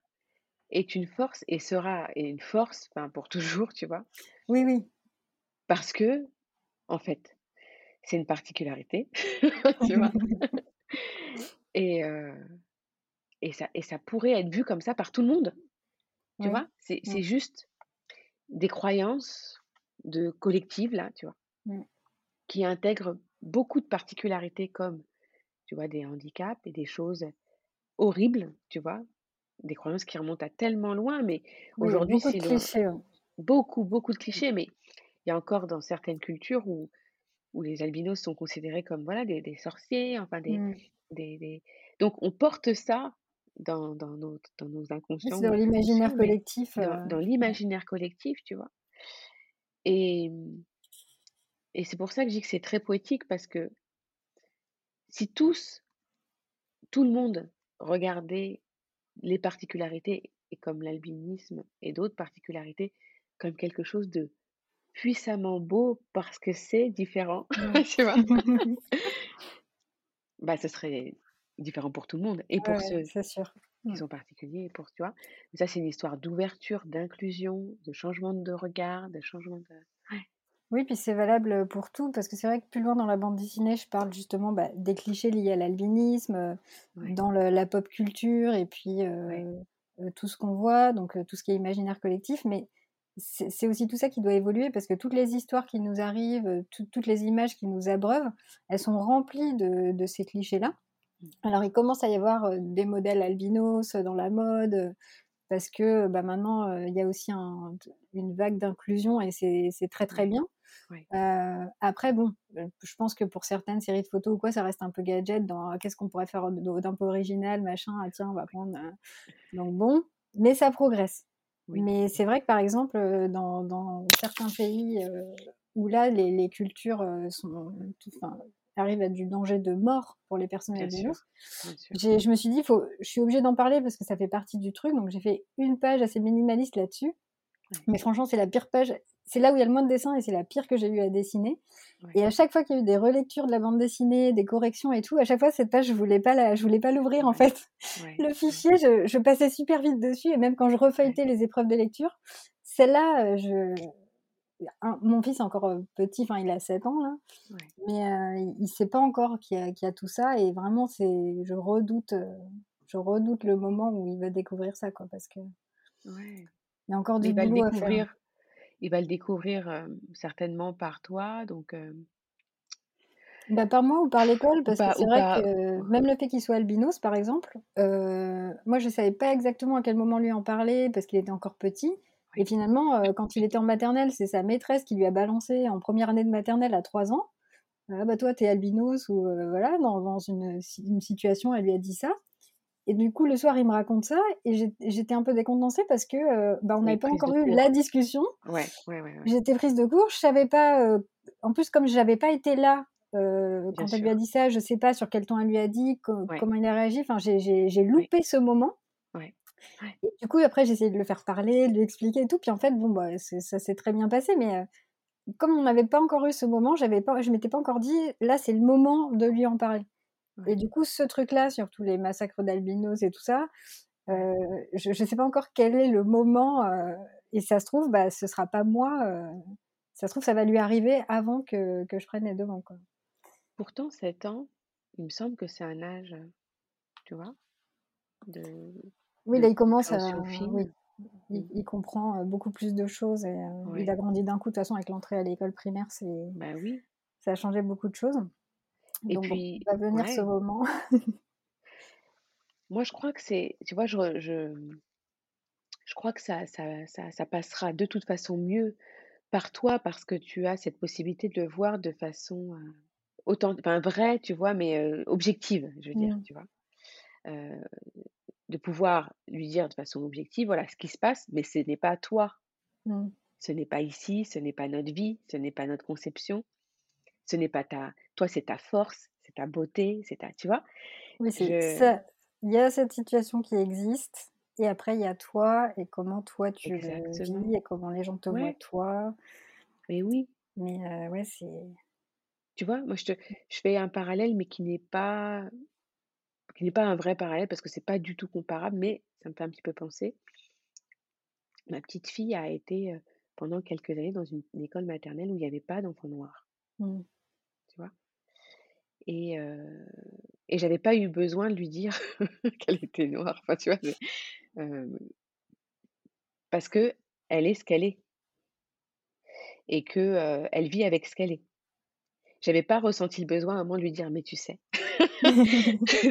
est une force et sera une force pour toujours, tu vois. Oui, oui. Parce que, en fait, c'est une particularité, tu vois. et, et, ça, et ça pourrait être vu comme ça par tout le monde, tu vois. C'est juste des croyances de collectives, là, tu vois, qui intègrent beaucoup de particularités comme, tu vois, des handicaps et des choses horribles, tu vois, des croyances qui remontent à tellement loin, mais aujourd'hui, c'est beaucoup, beaucoup de clichés, mais il y a encore dans certaines cultures où, où les albinos sont considérés comme voilà des, des sorciers, enfin des, mmh. des, des, Donc on porte ça dans, dans, nos, dans nos inconscients. dans l'imaginaire collectif. Dans, dans l'imaginaire collectif, tu vois. Et, et c'est pour ça que je dis que c'est très poétique parce que si tous, tout le monde regardait les particularités, et comme l'albinisme et d'autres particularités, comme quelque chose de puissamment beau parce que c'est différent, bah, ce serait différent pour tout le monde et pour ceux sûr. qui sont particuliers, pour, tu vois? ça, c'est une histoire d'ouverture, d'inclusion, de changement de regard, de changement de... Oui, puis c'est valable pour tout, parce que c'est vrai que plus loin dans la bande dessinée, je parle justement bah, des clichés liés à l'albinisme, dans la pop culture, et puis tout ce qu'on voit, donc tout ce qui est imaginaire collectif. Mais c'est aussi tout ça qui doit évoluer parce que toutes les histoires qui nous arrivent, toutes les images qui nous abreuvent, elles sont remplies de, ces clichés-là. Mmh. Alors, il commence à y avoir des modèles albinos dans la mode, parce que bah, maintenant, il y a aussi une vague d'inclusion et c'est très très bien. après, bon, je pense que pour certaines séries de photos ou quoi, ça reste un peu gadget dans qu'est-ce qu'on pourrait faire d'un peu original, machin, ah, tiens, on va prendre. Donc bon, mais ça progresse. Mais c'est vrai que par exemple, dans, certains pays où là, les, cultures sont, arrivent à du danger de mort pour les personnes albinos, je me suis dit, faut, je suis obligée d'en parler parce que ça fait partie du truc. Donc j'ai fait une page assez minimaliste là-dessus. Mais franchement, c'est la pire page c'est là où il y a le moins de dessins et c'est la pire que j'ai eu à dessiner. Et à chaque fois qu'il y a eu des relectures de la bande dessinée, des corrections et tout, à chaque fois cette page je voulais pas la, je voulais pas l'ouvrir en fait. Le fichier, je, passais super vite dessus et même quand je refeuilletais les épreuves de lecture, celle-là, euh, mon fils est encore euh, petit, enfin il a 7 ans là, mais euh, il, ne sait pas encore qu'il y, a tout ça et vraiment c'est, je redoute, je redoute le moment où il va découvrir ça quoi parce que. Il y a encore du boulot à faire il va le découvrir certainement par toi. Donc, bah, par moi ou par l'école, parce que c'est vrai que même le fait qu'il soit albinos, par exemple, moi je ne savais pas exactement à quel moment lui en parler parce qu'il était encore petit. Et finalement, quand il était en maternelle, c'est sa maîtresse qui lui a balancé en première année de maternelle à 3 ans. Ah bah toi, t'es albinos ou voilà, dans, dans une, une, situation, elle lui a dit ça. Et du coup, le soir, il me raconte ça et j'étais un peu décontenancée parce que euh, bah, on n'avait pas encore eu la discussion. Ouais, ouais, ouais, J'étais prise de cours, je savais pas. Euh, en plus, comme je n'avais pas été là euh, quand elle lui a dit ça, je sais pas sur quel ton elle lui a dit, comment il a réagi. Enfin, j'ai loupé ce moment. Et du coup, après, j'ai essayé de le faire parler, de lui expliquer et tout. Puis en fait, bon, bah, ça s'est très bien passé, mais comme on n'avait pas encore eu ce moment, j'avais pas, je m'étais pas encore dit, là, c'est le moment de lui en parler. Et du coup, ce truc-là, sur tous les massacres d'albinos et tout ça, euh, je ne sais pas encore quel est le moment. Euh, et ça se trouve, bah, ce sera pas moi. Euh, ça se trouve, ça va lui arriver avant que, que je prenne les devants. Quoi. Pourtant, 7 ans, il me semble que c'est un âge, tu vois, de. Oui, là, il commence à. Oui. Il, il, comprend beaucoup plus de choses et il a grandi d'un coup. De toute façon, avec l'entrée à l'école primaire, c'est. Bah oui. Ça a changé beaucoup de choses. Et puis, va venir ce moment. moi, je crois que c'est, tu vois, je, je, je crois que ça, ça, ça, ça, passera de toute façon mieux par toi parce que tu as cette possibilité de le voir de façon euh, autant, enfin vraie, tu vois, mais euh, objective, je veux dire, mmh. tu vois? Euh, de pouvoir lui dire de façon objective, voilà ce qui se passe, mais ce n'est pas toi. Mmh. Ce n'est pas ici, ce n'est pas notre vie, ce n'est pas notre conception ce n'est pas ta, toi, c'est ta force, c'est ta beauté, c'est ta, tu vois? Oui, c'est ça. Il y a cette situation qui existe, et après il y a toi et comment toi tu vis et comment les gens te voient toi. Mais oui. Mais euh, ouais, c'est. Tu vois, moi je te, je fais un parallèle, mais qui n'est pas, qui n'est pas un vrai parallèle parce que c'est pas du tout comparable, mais ça me fait un petit peu penser. Ma petite fille a été euh, pendant quelques années dans une, école maternelle où il n'y avait pas d'enfants noirs. Mmh. Et, et j'avais pas eu besoin de lui dire qu'elle était noire. Enfin, tu vois, parce que elle est ce qu'elle est et que elle vit avec ce qu'elle est. J'avais pas ressenti le besoin à moment de lui dire, mais tu sais,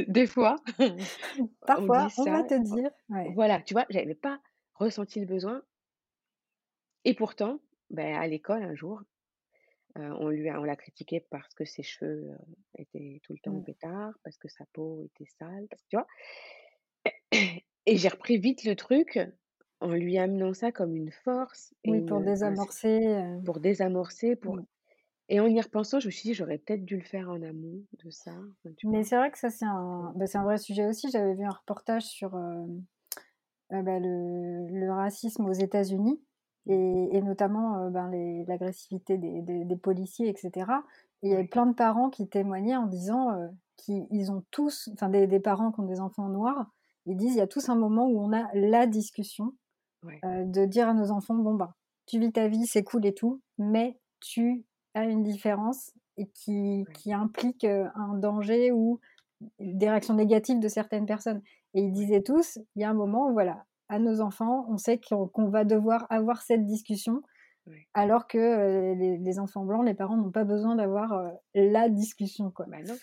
des fois, parfois, on, va te dire. Voilà, tu vois, j'avais pas ressenti le besoin. Et pourtant, ben, à l'école, un jour, on lui on l'a critiqué parce que ses cheveux étaient tout le temps en mmh. pétard, parce que sa peau était sale, parce que tu vois. Et j'ai repris vite le truc en lui amenant ça comme une force. Oui, pour désamorcer. Pour désamorcer, pour. Mmh. Et en y repensant, je me suis dit, j'aurais peut-être dû le faire en amont de ça. Mais c'est vrai que ça, c'est un, bah, un vrai sujet aussi. J'avais vu un reportage sur bah, le, le, racisme aux États-Unis et, notamment ben, l'agressivité des, policiers, etc. Et il y avait plein de parents qui témoignaient en disant qu'ils ont tous, enfin des, parents qui ont des enfants noirs, ils disent il y a tous un moment où on a la discussion de dire à nos enfants bon bah tu vis ta vie, c'est cool et tout, mais tu une différence et qui, qui implique un danger ou des réactions négatives de certaines personnes. Et ils disaient tous, il y a un moment où voilà, à nos enfants, on sait qu'on va devoir avoir cette discussion, alors que les, enfants blancs, les parents n'ont pas besoin d'avoir la discussion. Quoi. Bah non.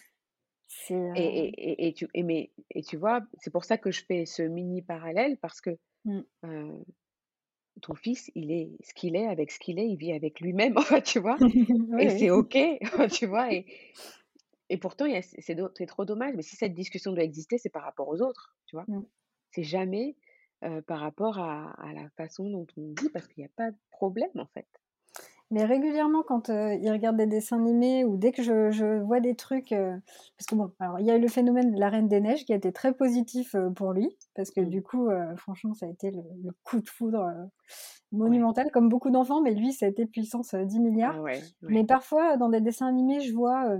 Et, et, et, tu, et, mais, et tu vois, c'est pour ça que je fais ce mini parallèle, parce que mmh. Ton fils, il est ce qu'il est avec ce qu'il est, il vit avec lui-même, tu vois, et c'est OK, tu vois, et, et pourtant, c'est trop dommage, mais si cette discussion doit exister, c'est par rapport aux autres, tu vois? Mmh. C'est jamais par rapport à, à, la façon dont on vit, parce qu'il n'y a pas de problème, en fait. Mais régulièrement, quand il regarde des dessins animés ou dès que je, je vois des trucs, parce que bon, alors il y a eu le phénomène de la Reine des Neiges qui a été très positif pour lui, parce que mmh. du coup, franchement, ça a été le, coup de foudre monumental, comme beaucoup d'enfants, mais lui, ça a été puissance 10 milliards. Mais parfois, dans des dessins animés, je vois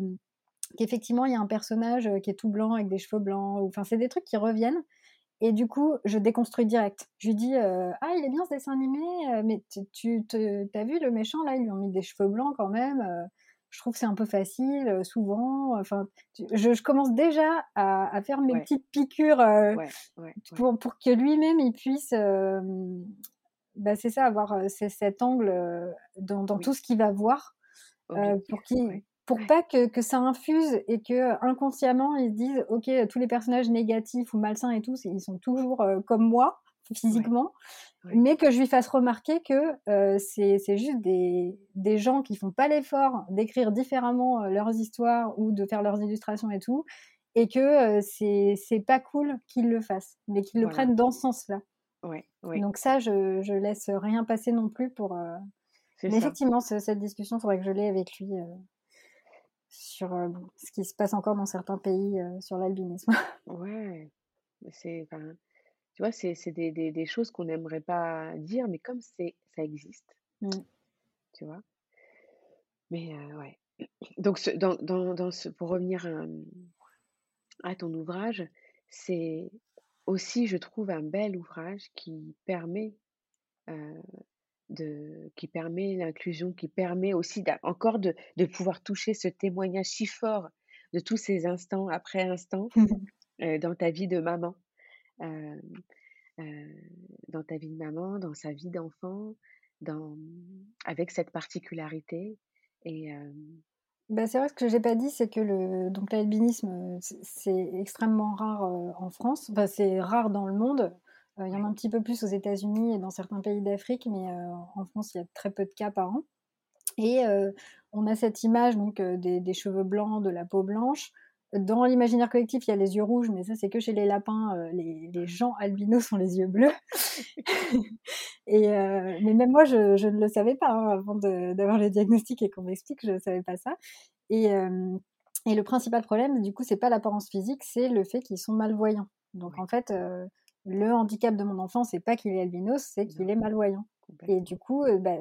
qu'effectivement, il y a un personnage qui est tout blanc avec des cheveux blancs, ou enfin, c'est des trucs qui reviennent. Et du coup, je déconstruis direct. Je lui dis Ah, il est bien ce dessin animé, mais tu, as vu le méchant là Ils lui ont mis des cheveux blancs quand même. je trouve que c'est un peu facile, souvent. Enfin, je, commence déjà à, faire mes petites piqûres Pour, pour, que lui-même il puisse. Bah, c'est ça, avoir cet angle dans, tout ce qu'il va voir. pour qu'il pour pas que, que, ça infuse et que inconsciemment ils se disent ok tous les personnages négatifs ou malsains et tout ils sont toujours euh, comme moi physiquement mais que je lui fasse remarquer que euh, c'est juste des, des, gens qui font pas l'effort d'écrire différemment euh, leurs histoires ou de faire leurs illustrations et tout et que c'est pas cool qu'ils le fassent mais qu'ils le prennent dans ce sens là donc ça je, je laisse rien passer non plus pour mais effectivement cette discussion il faudrait que je l'ai avec lui sur ce qui se passe encore dans certains pays sur l'albinisme. ouais, c'est, tu vois, c'est, des, des, des, choses qu'on n'aimerait pas dire, mais comme c'est, ça existe, mmh. tu vois. Mais ouais. Donc, ce, dans, dans, dans ce, pour revenir à, à ton ouvrage, c'est aussi, je trouve, un bel ouvrage qui permet de, qui permet l'inclusion, qui permet aussi encore de, de, pouvoir toucher ce témoignage si fort de tous ces instants après instant euh, dans ta vie de maman, euh, euh, dans ta vie de maman, dans sa vie d'enfant, dans, avec cette particularité. Et, bah, c'est vrai, ce que j'ai pas dit, c'est que le, donc l'albinisme, c'est extrêmement rare en France. Enfin, c'est rare dans le monde. Euh, il y en a un petit peu plus aux États-Unis et dans certains pays d'Afrique, mais euh, en France, il y a très peu de cas par an. Et euh, on a cette image donc des, cheveux blancs, de la peau blanche. Dans l'imaginaire collectif, il y a les yeux rouges, mais ça, c'est que chez les lapins, les, gens albinos ont les yeux bleus. et, mais même moi, je, ne le savais pas hein, avant d'avoir le diagnostic et qu'on m'explique, je ne savais pas ça. Et, et, le principal problème, du coup, c'est pas l'apparence physique, c'est le fait qu'ils sont malvoyants. Donc en fait, le handicap de mon enfant, c'est pas qu'il est albinos, c'est qu'il est malvoyant. Et du coup, euh, bah,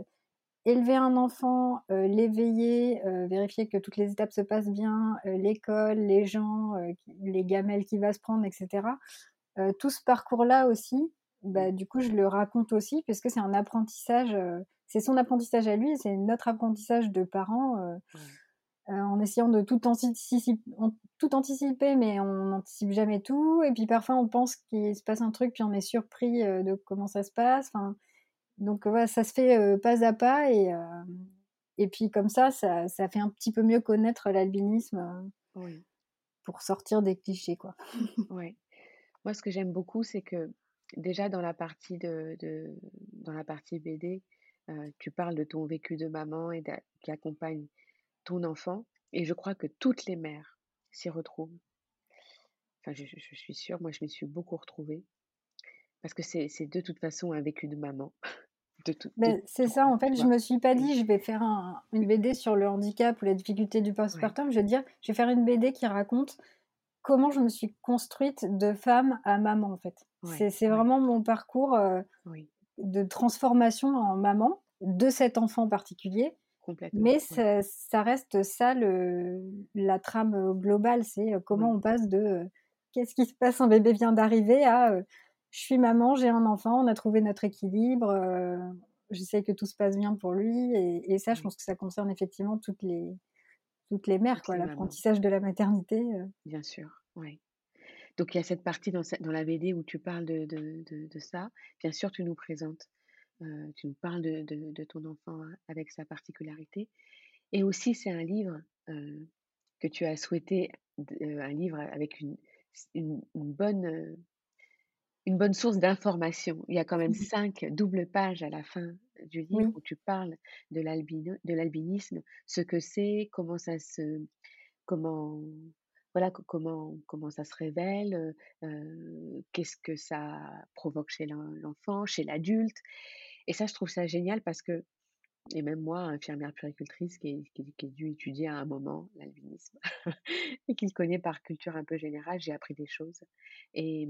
élever un enfant, euh, l'éveiller, euh, vérifier que toutes les étapes se passent bien, l'école, les gens, les gamelles qu'il va se prendre, etc. tout ce parcours-là aussi, bah, du coup, je le raconte aussi, puisque c'est un apprentissage, c'est son apprentissage à lui, c'est notre apprentissage de parents. Euh, en essayant de tout anticiper, tout anticiper, mais on n'anticipe jamais tout. Et puis parfois, on pense qu'il se passe un truc, puis on est surpris euh, de comment ça se passe. Enfin, donc voilà, ça se fait euh, pas à pas. Et, et puis comme ça, ça, ça, fait un petit peu mieux connaître l'albinisme pour sortir des clichés. Quoi. ouais. Moi, ce que j'aime beaucoup, c'est que déjà dans la partie, de, de dans la partie BD, tu parles de ton vécu de maman et qui accompagne ton enfant, et je crois que toutes les mères s'y retrouvent. Enfin, je, suis sûre, moi je m'y suis beaucoup retrouvée, parce que c'est de toute façon un vécu de maman. c'est ça, en fait, je me suis pas dit je vais faire une BD sur le handicap ou la difficulté du postpartum. Je vais dire, je vais faire une BD qui raconte comment je me suis construite de femme à maman, en fait. c'est vraiment mon parcours euh, de transformation en maman de cet enfant particulier mais ça, reste ça le, la trame globale, c'est comment on passe de qu'est-ce qui se passe, un bébé vient d'arriver à je suis maman, j'ai un enfant, on a trouvé notre équilibre, j'essaie que tout se passe bien pour lui. Et, ça, je pense que ça concerne effectivement toutes les, toutes les mères, quoi, l'apprentissage de la maternité. Bien sûr, oui. donc il y a cette partie dans, dans la BD où tu parles de, de, de, ça. Bien sûr, tu nous présentes, euh, tu nous parles de, ton enfant avec sa particularité. Et aussi, c'est un livre euh, que tu as souhaité, euh, un livre avec une, une, bonne, une bonne source d'information. Il y a quand même mmh cinq doubles pages à la fin du livre où tu parles de l'albinisme, ce que c'est, comment ça se, comment voilà comment comment ça se révèle, qu'est-ce que ça provoque chez l'enfant, chez l'adulte. Et ça, je trouve ça génial parce que, et même moi, infirmière puricultrice qui, qui, qui a dû étudier à un moment l'albinisme et qui le connaît par culture un peu générale, j'ai appris des choses. Et,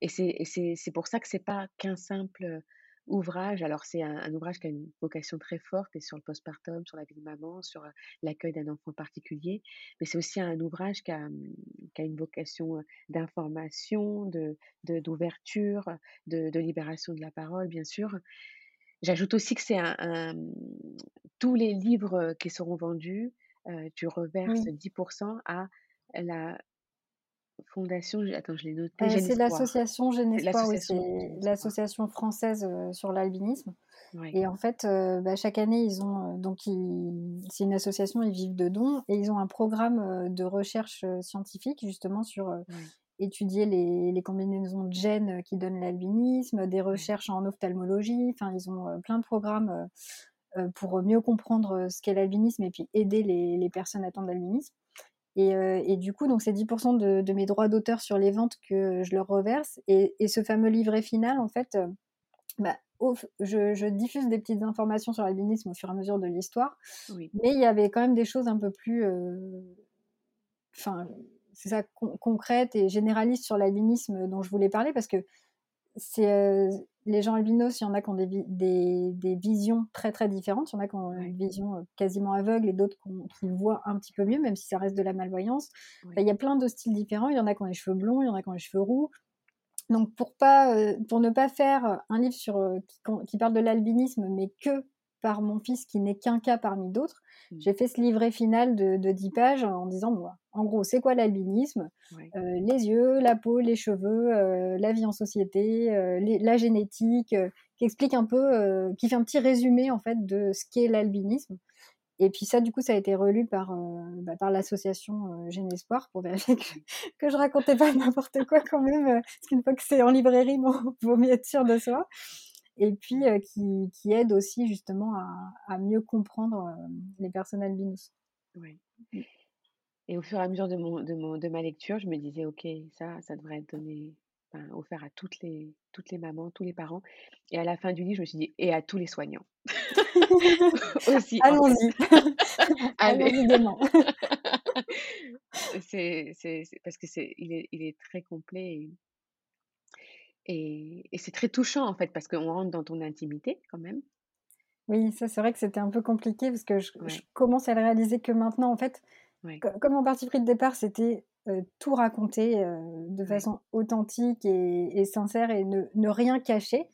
et c'est pour ça que c'est pas qu'un simple ouvrage. Alors, c'est un, ouvrage qui a une vocation très forte et sur le postpartum, sur la vie de maman, sur l'accueil d'un enfant particulier. Mais c'est aussi un ouvrage qui a, mmh, qui a une vocation d'information, d'ouverture, de, de, libération de la parole, bien sûr. J'ajoute aussi que c'est un, mmh, tous les livres qui seront vendus, tu reverses 10% à la Fondation, attends, je l'ai noté. Euh, c'est l'association c'est l'association française euh, sur l'albinisme. Et en fait, euh, bah, chaque année, ils ont donc c'est une association, ils vivent de dons et ils ont un programme de recherche scientifique justement sur étudier les, les, combinaisons de gènes qui donnent l'albinisme, des recherches en ophtalmologie. Enfin, ils ont plein de programmes pour mieux comprendre ce qu'est l'albinisme et puis aider les, les personnes atteintes d'albinisme. Euh, et, du coup, donc c'est 10% de, mes droits d'auteur sur les ventes que je leur reverse. Et, ce fameux livret final, en fait, euh, bah, je, diffuse des petites informations sur l'albinisme au fur et à mesure de l'histoire. Mais il y avait quand même des choses un peu plus, euh, enfin, c'est ça, concrètes et généralistes sur l'albinisme dont je voulais parler parce que c'est les gens albinos, il y en a qui ont des, visions très très différentes. Il y en a qui ont une vision quasiment aveugle et d'autres qui, voient un petit peu mieux, même si ça reste de la malvoyance. il y a plein de styles différents. Il y en a qui ont les cheveux blonds, il y en a qui ont les cheveux roux. Donc pour, pas, pour ne pas faire un livre sur, qui, parle de l'albinisme, mais que par mon fils qui n'est qu'un cas parmi d'autres, mmh. j'ai fait ce livret final de, de 10 pages en disant, moi, en gros, c'est quoi l'albinisme? Euh, Les yeux, la peau, les cheveux, euh, la vie en société, euh, la génétique, qui explique un peu, qui fait un petit résumé en fait de ce qu'est l'albinisme. Et puis ça, du coup, ça a été relu par, bah, par l'association Espoir pour vérifier que, que je racontais pas n'importe quoi quand même. parce qu'une fois que c'est en librairie, bon, vaut mieux être sûr de soi et puis qui, qui, aide aussi justement à, à mieux comprendre les personnes albinos. Oui. Mmh. Et au fur et à mesure de, mon, de, mon, de ma lecture, je me disais, OK, ça, ça devrait être donné, enfin, offert à toutes les, toutes les mamans, tous les parents. Et à la fin du livre, je me suis dit, et à tous les soignants. aussi. Allons-y. Allons-y demain. c'est, parce que c'est, il, est, il est très complet et, et, c'est très touchant, en fait, parce qu'on rentre dans ton intimité quand même. Oui, ça, c'est vrai que c'était un peu compliqué parce que je, commence à le réaliser que maintenant, en fait, comme mon parti pris de départ, c'était tout raconter de façon authentique et, sincère et ne, ne, rien cacher.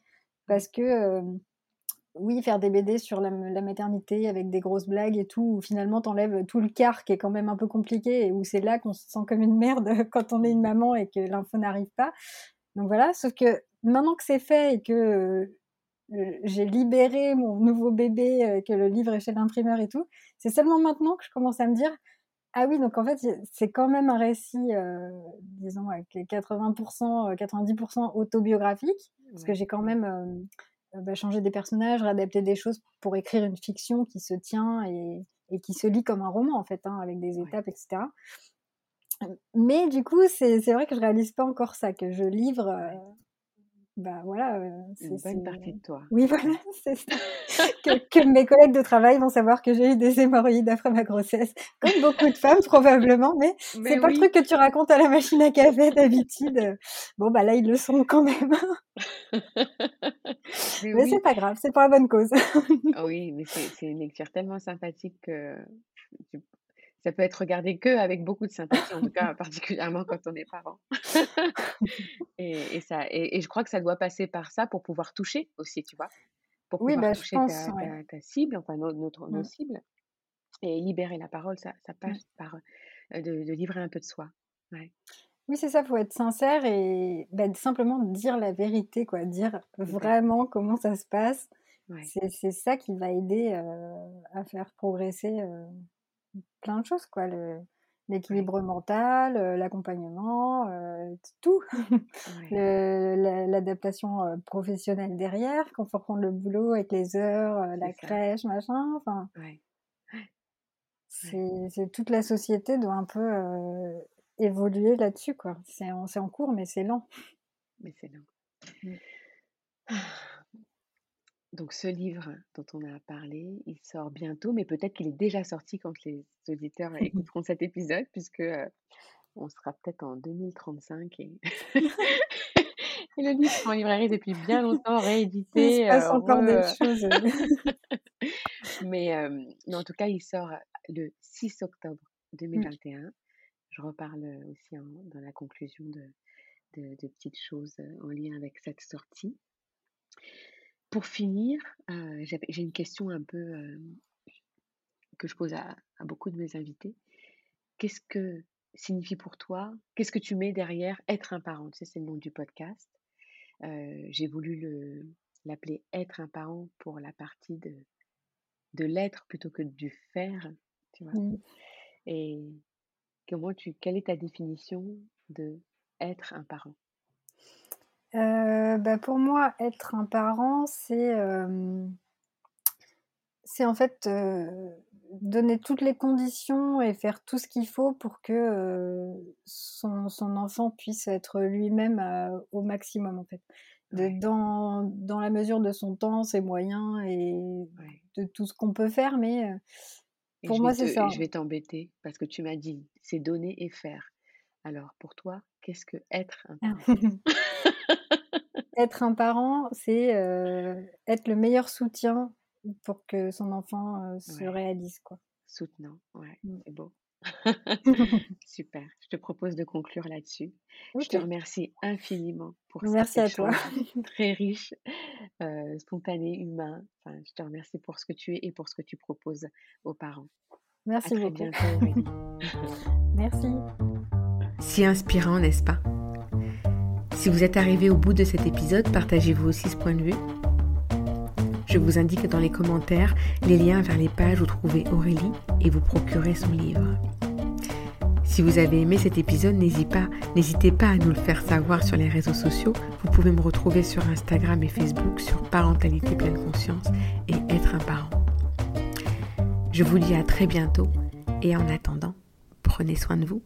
Parce que, oui, faire des BD sur la, maternité avec des grosses blagues et tout, où finalement t'enlèves tout le quart qui est quand même un peu compliqué et où c'est là qu'on se sent comme une merde quand on est une maman et que l'info n'arrive pas. Donc voilà, sauf que maintenant que c'est fait et que j'ai libéré mon nouveau bébé, que le livre est chez l'imprimeur et tout, c'est seulement maintenant que je commence à me dire ah oui, donc en fait, c'est quand même un récit, disons, avec 80%, 90% autobiographique, parce que j'ai quand même bah, changé des personnages, réadapté des choses pour écrire une fiction qui se tient et, qui se lit comme un roman, en fait, hein, avec des étapes, etc. Mais du coup, c'est vrai que je réalise pas encore ça, que je livre bah voilà. c'est une bonne partie de toi. Oui, voilà, c'est ça. que, mes collègues de travail vont savoir que j'ai eu des hémorroïdes après ma grossesse, comme beaucoup de femmes probablement, mais, c'est pas le truc que tu racontes à la machine à café d'habitude. Bon, bah là, ils le sont quand même. mais, c'est pas grave, c'est pour la bonne cause. Ah oui, mais c'est une lecture tellement sympathique que ça peut être regardé que avec beaucoup de sympathie, en tout cas particulièrement quand on est parent. et, ça, et, je crois que ça doit passer par ça pour pouvoir toucher aussi, tu vois, pour pouvoir bah, toucher ta, cible, enfin notre, nos mmh. cibles, et libérer la parole, ça, ça mmh. passe par euh, de, livrer un peu de soi. Oui, c'est ça, faut être sincère et bah, simplement dire la vérité, quoi. Dire vraiment comment ça se passe. C'est ça qui va aider à faire progresser plein de choses, quoi. L'équilibre mental, l'accompagnement, tout. L'adaptation professionnelle derrière, quand faut le boulot avec les heures, la crèche, machin. Enfin, c'est toute la société doit un peu évoluer là-dessus, quoi. C'est en, en cours, mais c'est lent. Mais c'est lent. Mmh. Donc ce livre dont on a parlé, il sort bientôt, mais peut-être qu'il est déjà sorti quand les auditeurs écouteront cet épisode, puisque on sera peut-être en 2035 et, le livre en librairie depuis bien longtemps, réédité. Il se passe encore des choses. mais, en tout cas, il sort le 6 octobre 2021. Mmh. Je reparle aussi dans la conclusion de, de petites choses en lien avec cette sortie. Pour finir, j'ai une question un peu que je pose à, beaucoup de mes invités. Qu'est-ce que signifie pour toi Qu'est-ce que tu mets derrière être un parent? Tu sais, c'est le nom du podcast. j'ai voulu l'appeler être un parent pour la partie de, de l'être plutôt que du faire, tu vois? Mmh. Et comment tu, quelle est ta définition de être un parent? Euh, bah, pour moi, être un parent, c'est, c'est en fait, donner toutes les conditions et faire tout ce qu'il faut pour que, son son enfant puisse être lui-même, au maximum, en fait. dans dans la mesure de son temps, ses moyens et de tout ce qu'on peut faire, mais, pour moi, c'est ça. je vais t'embêter parce que tu m'as dit: «C'est donner et faire». Alors pour toi, qu'est-ce que être un parent? Être un parent, c'est, être le meilleur soutien pour que son enfant, se réalise, quoi. Soutenant, ouais, mmh. c'est beau. Super. Je te propose de conclure là-dessus. Je te remercie infiniment pour Merci à toi. très riche, spontané, humain. Enfin, je te remercie pour ce que tu es et pour ce que tu proposes aux parents. Merci à très bientôt, Merci. Si inspirant, n'est-ce pas? Si vous êtes arrivé au bout de cet épisode, partagez-vous aussi ce point de vue. Je vous indique dans les commentaires les liens vers les pages où trouver Aurélie et vous procurer son livre. Si vous avez aimé cet épisode, n'hésitez pas, n'hésitez pas à nous le faire savoir sur les réseaux sociaux. Vous pouvez me retrouver sur Instagram et Facebook sur Parentalité pleine conscience et être un parent. Je vous dis à très bientôt et en attendant, prenez soin de vous.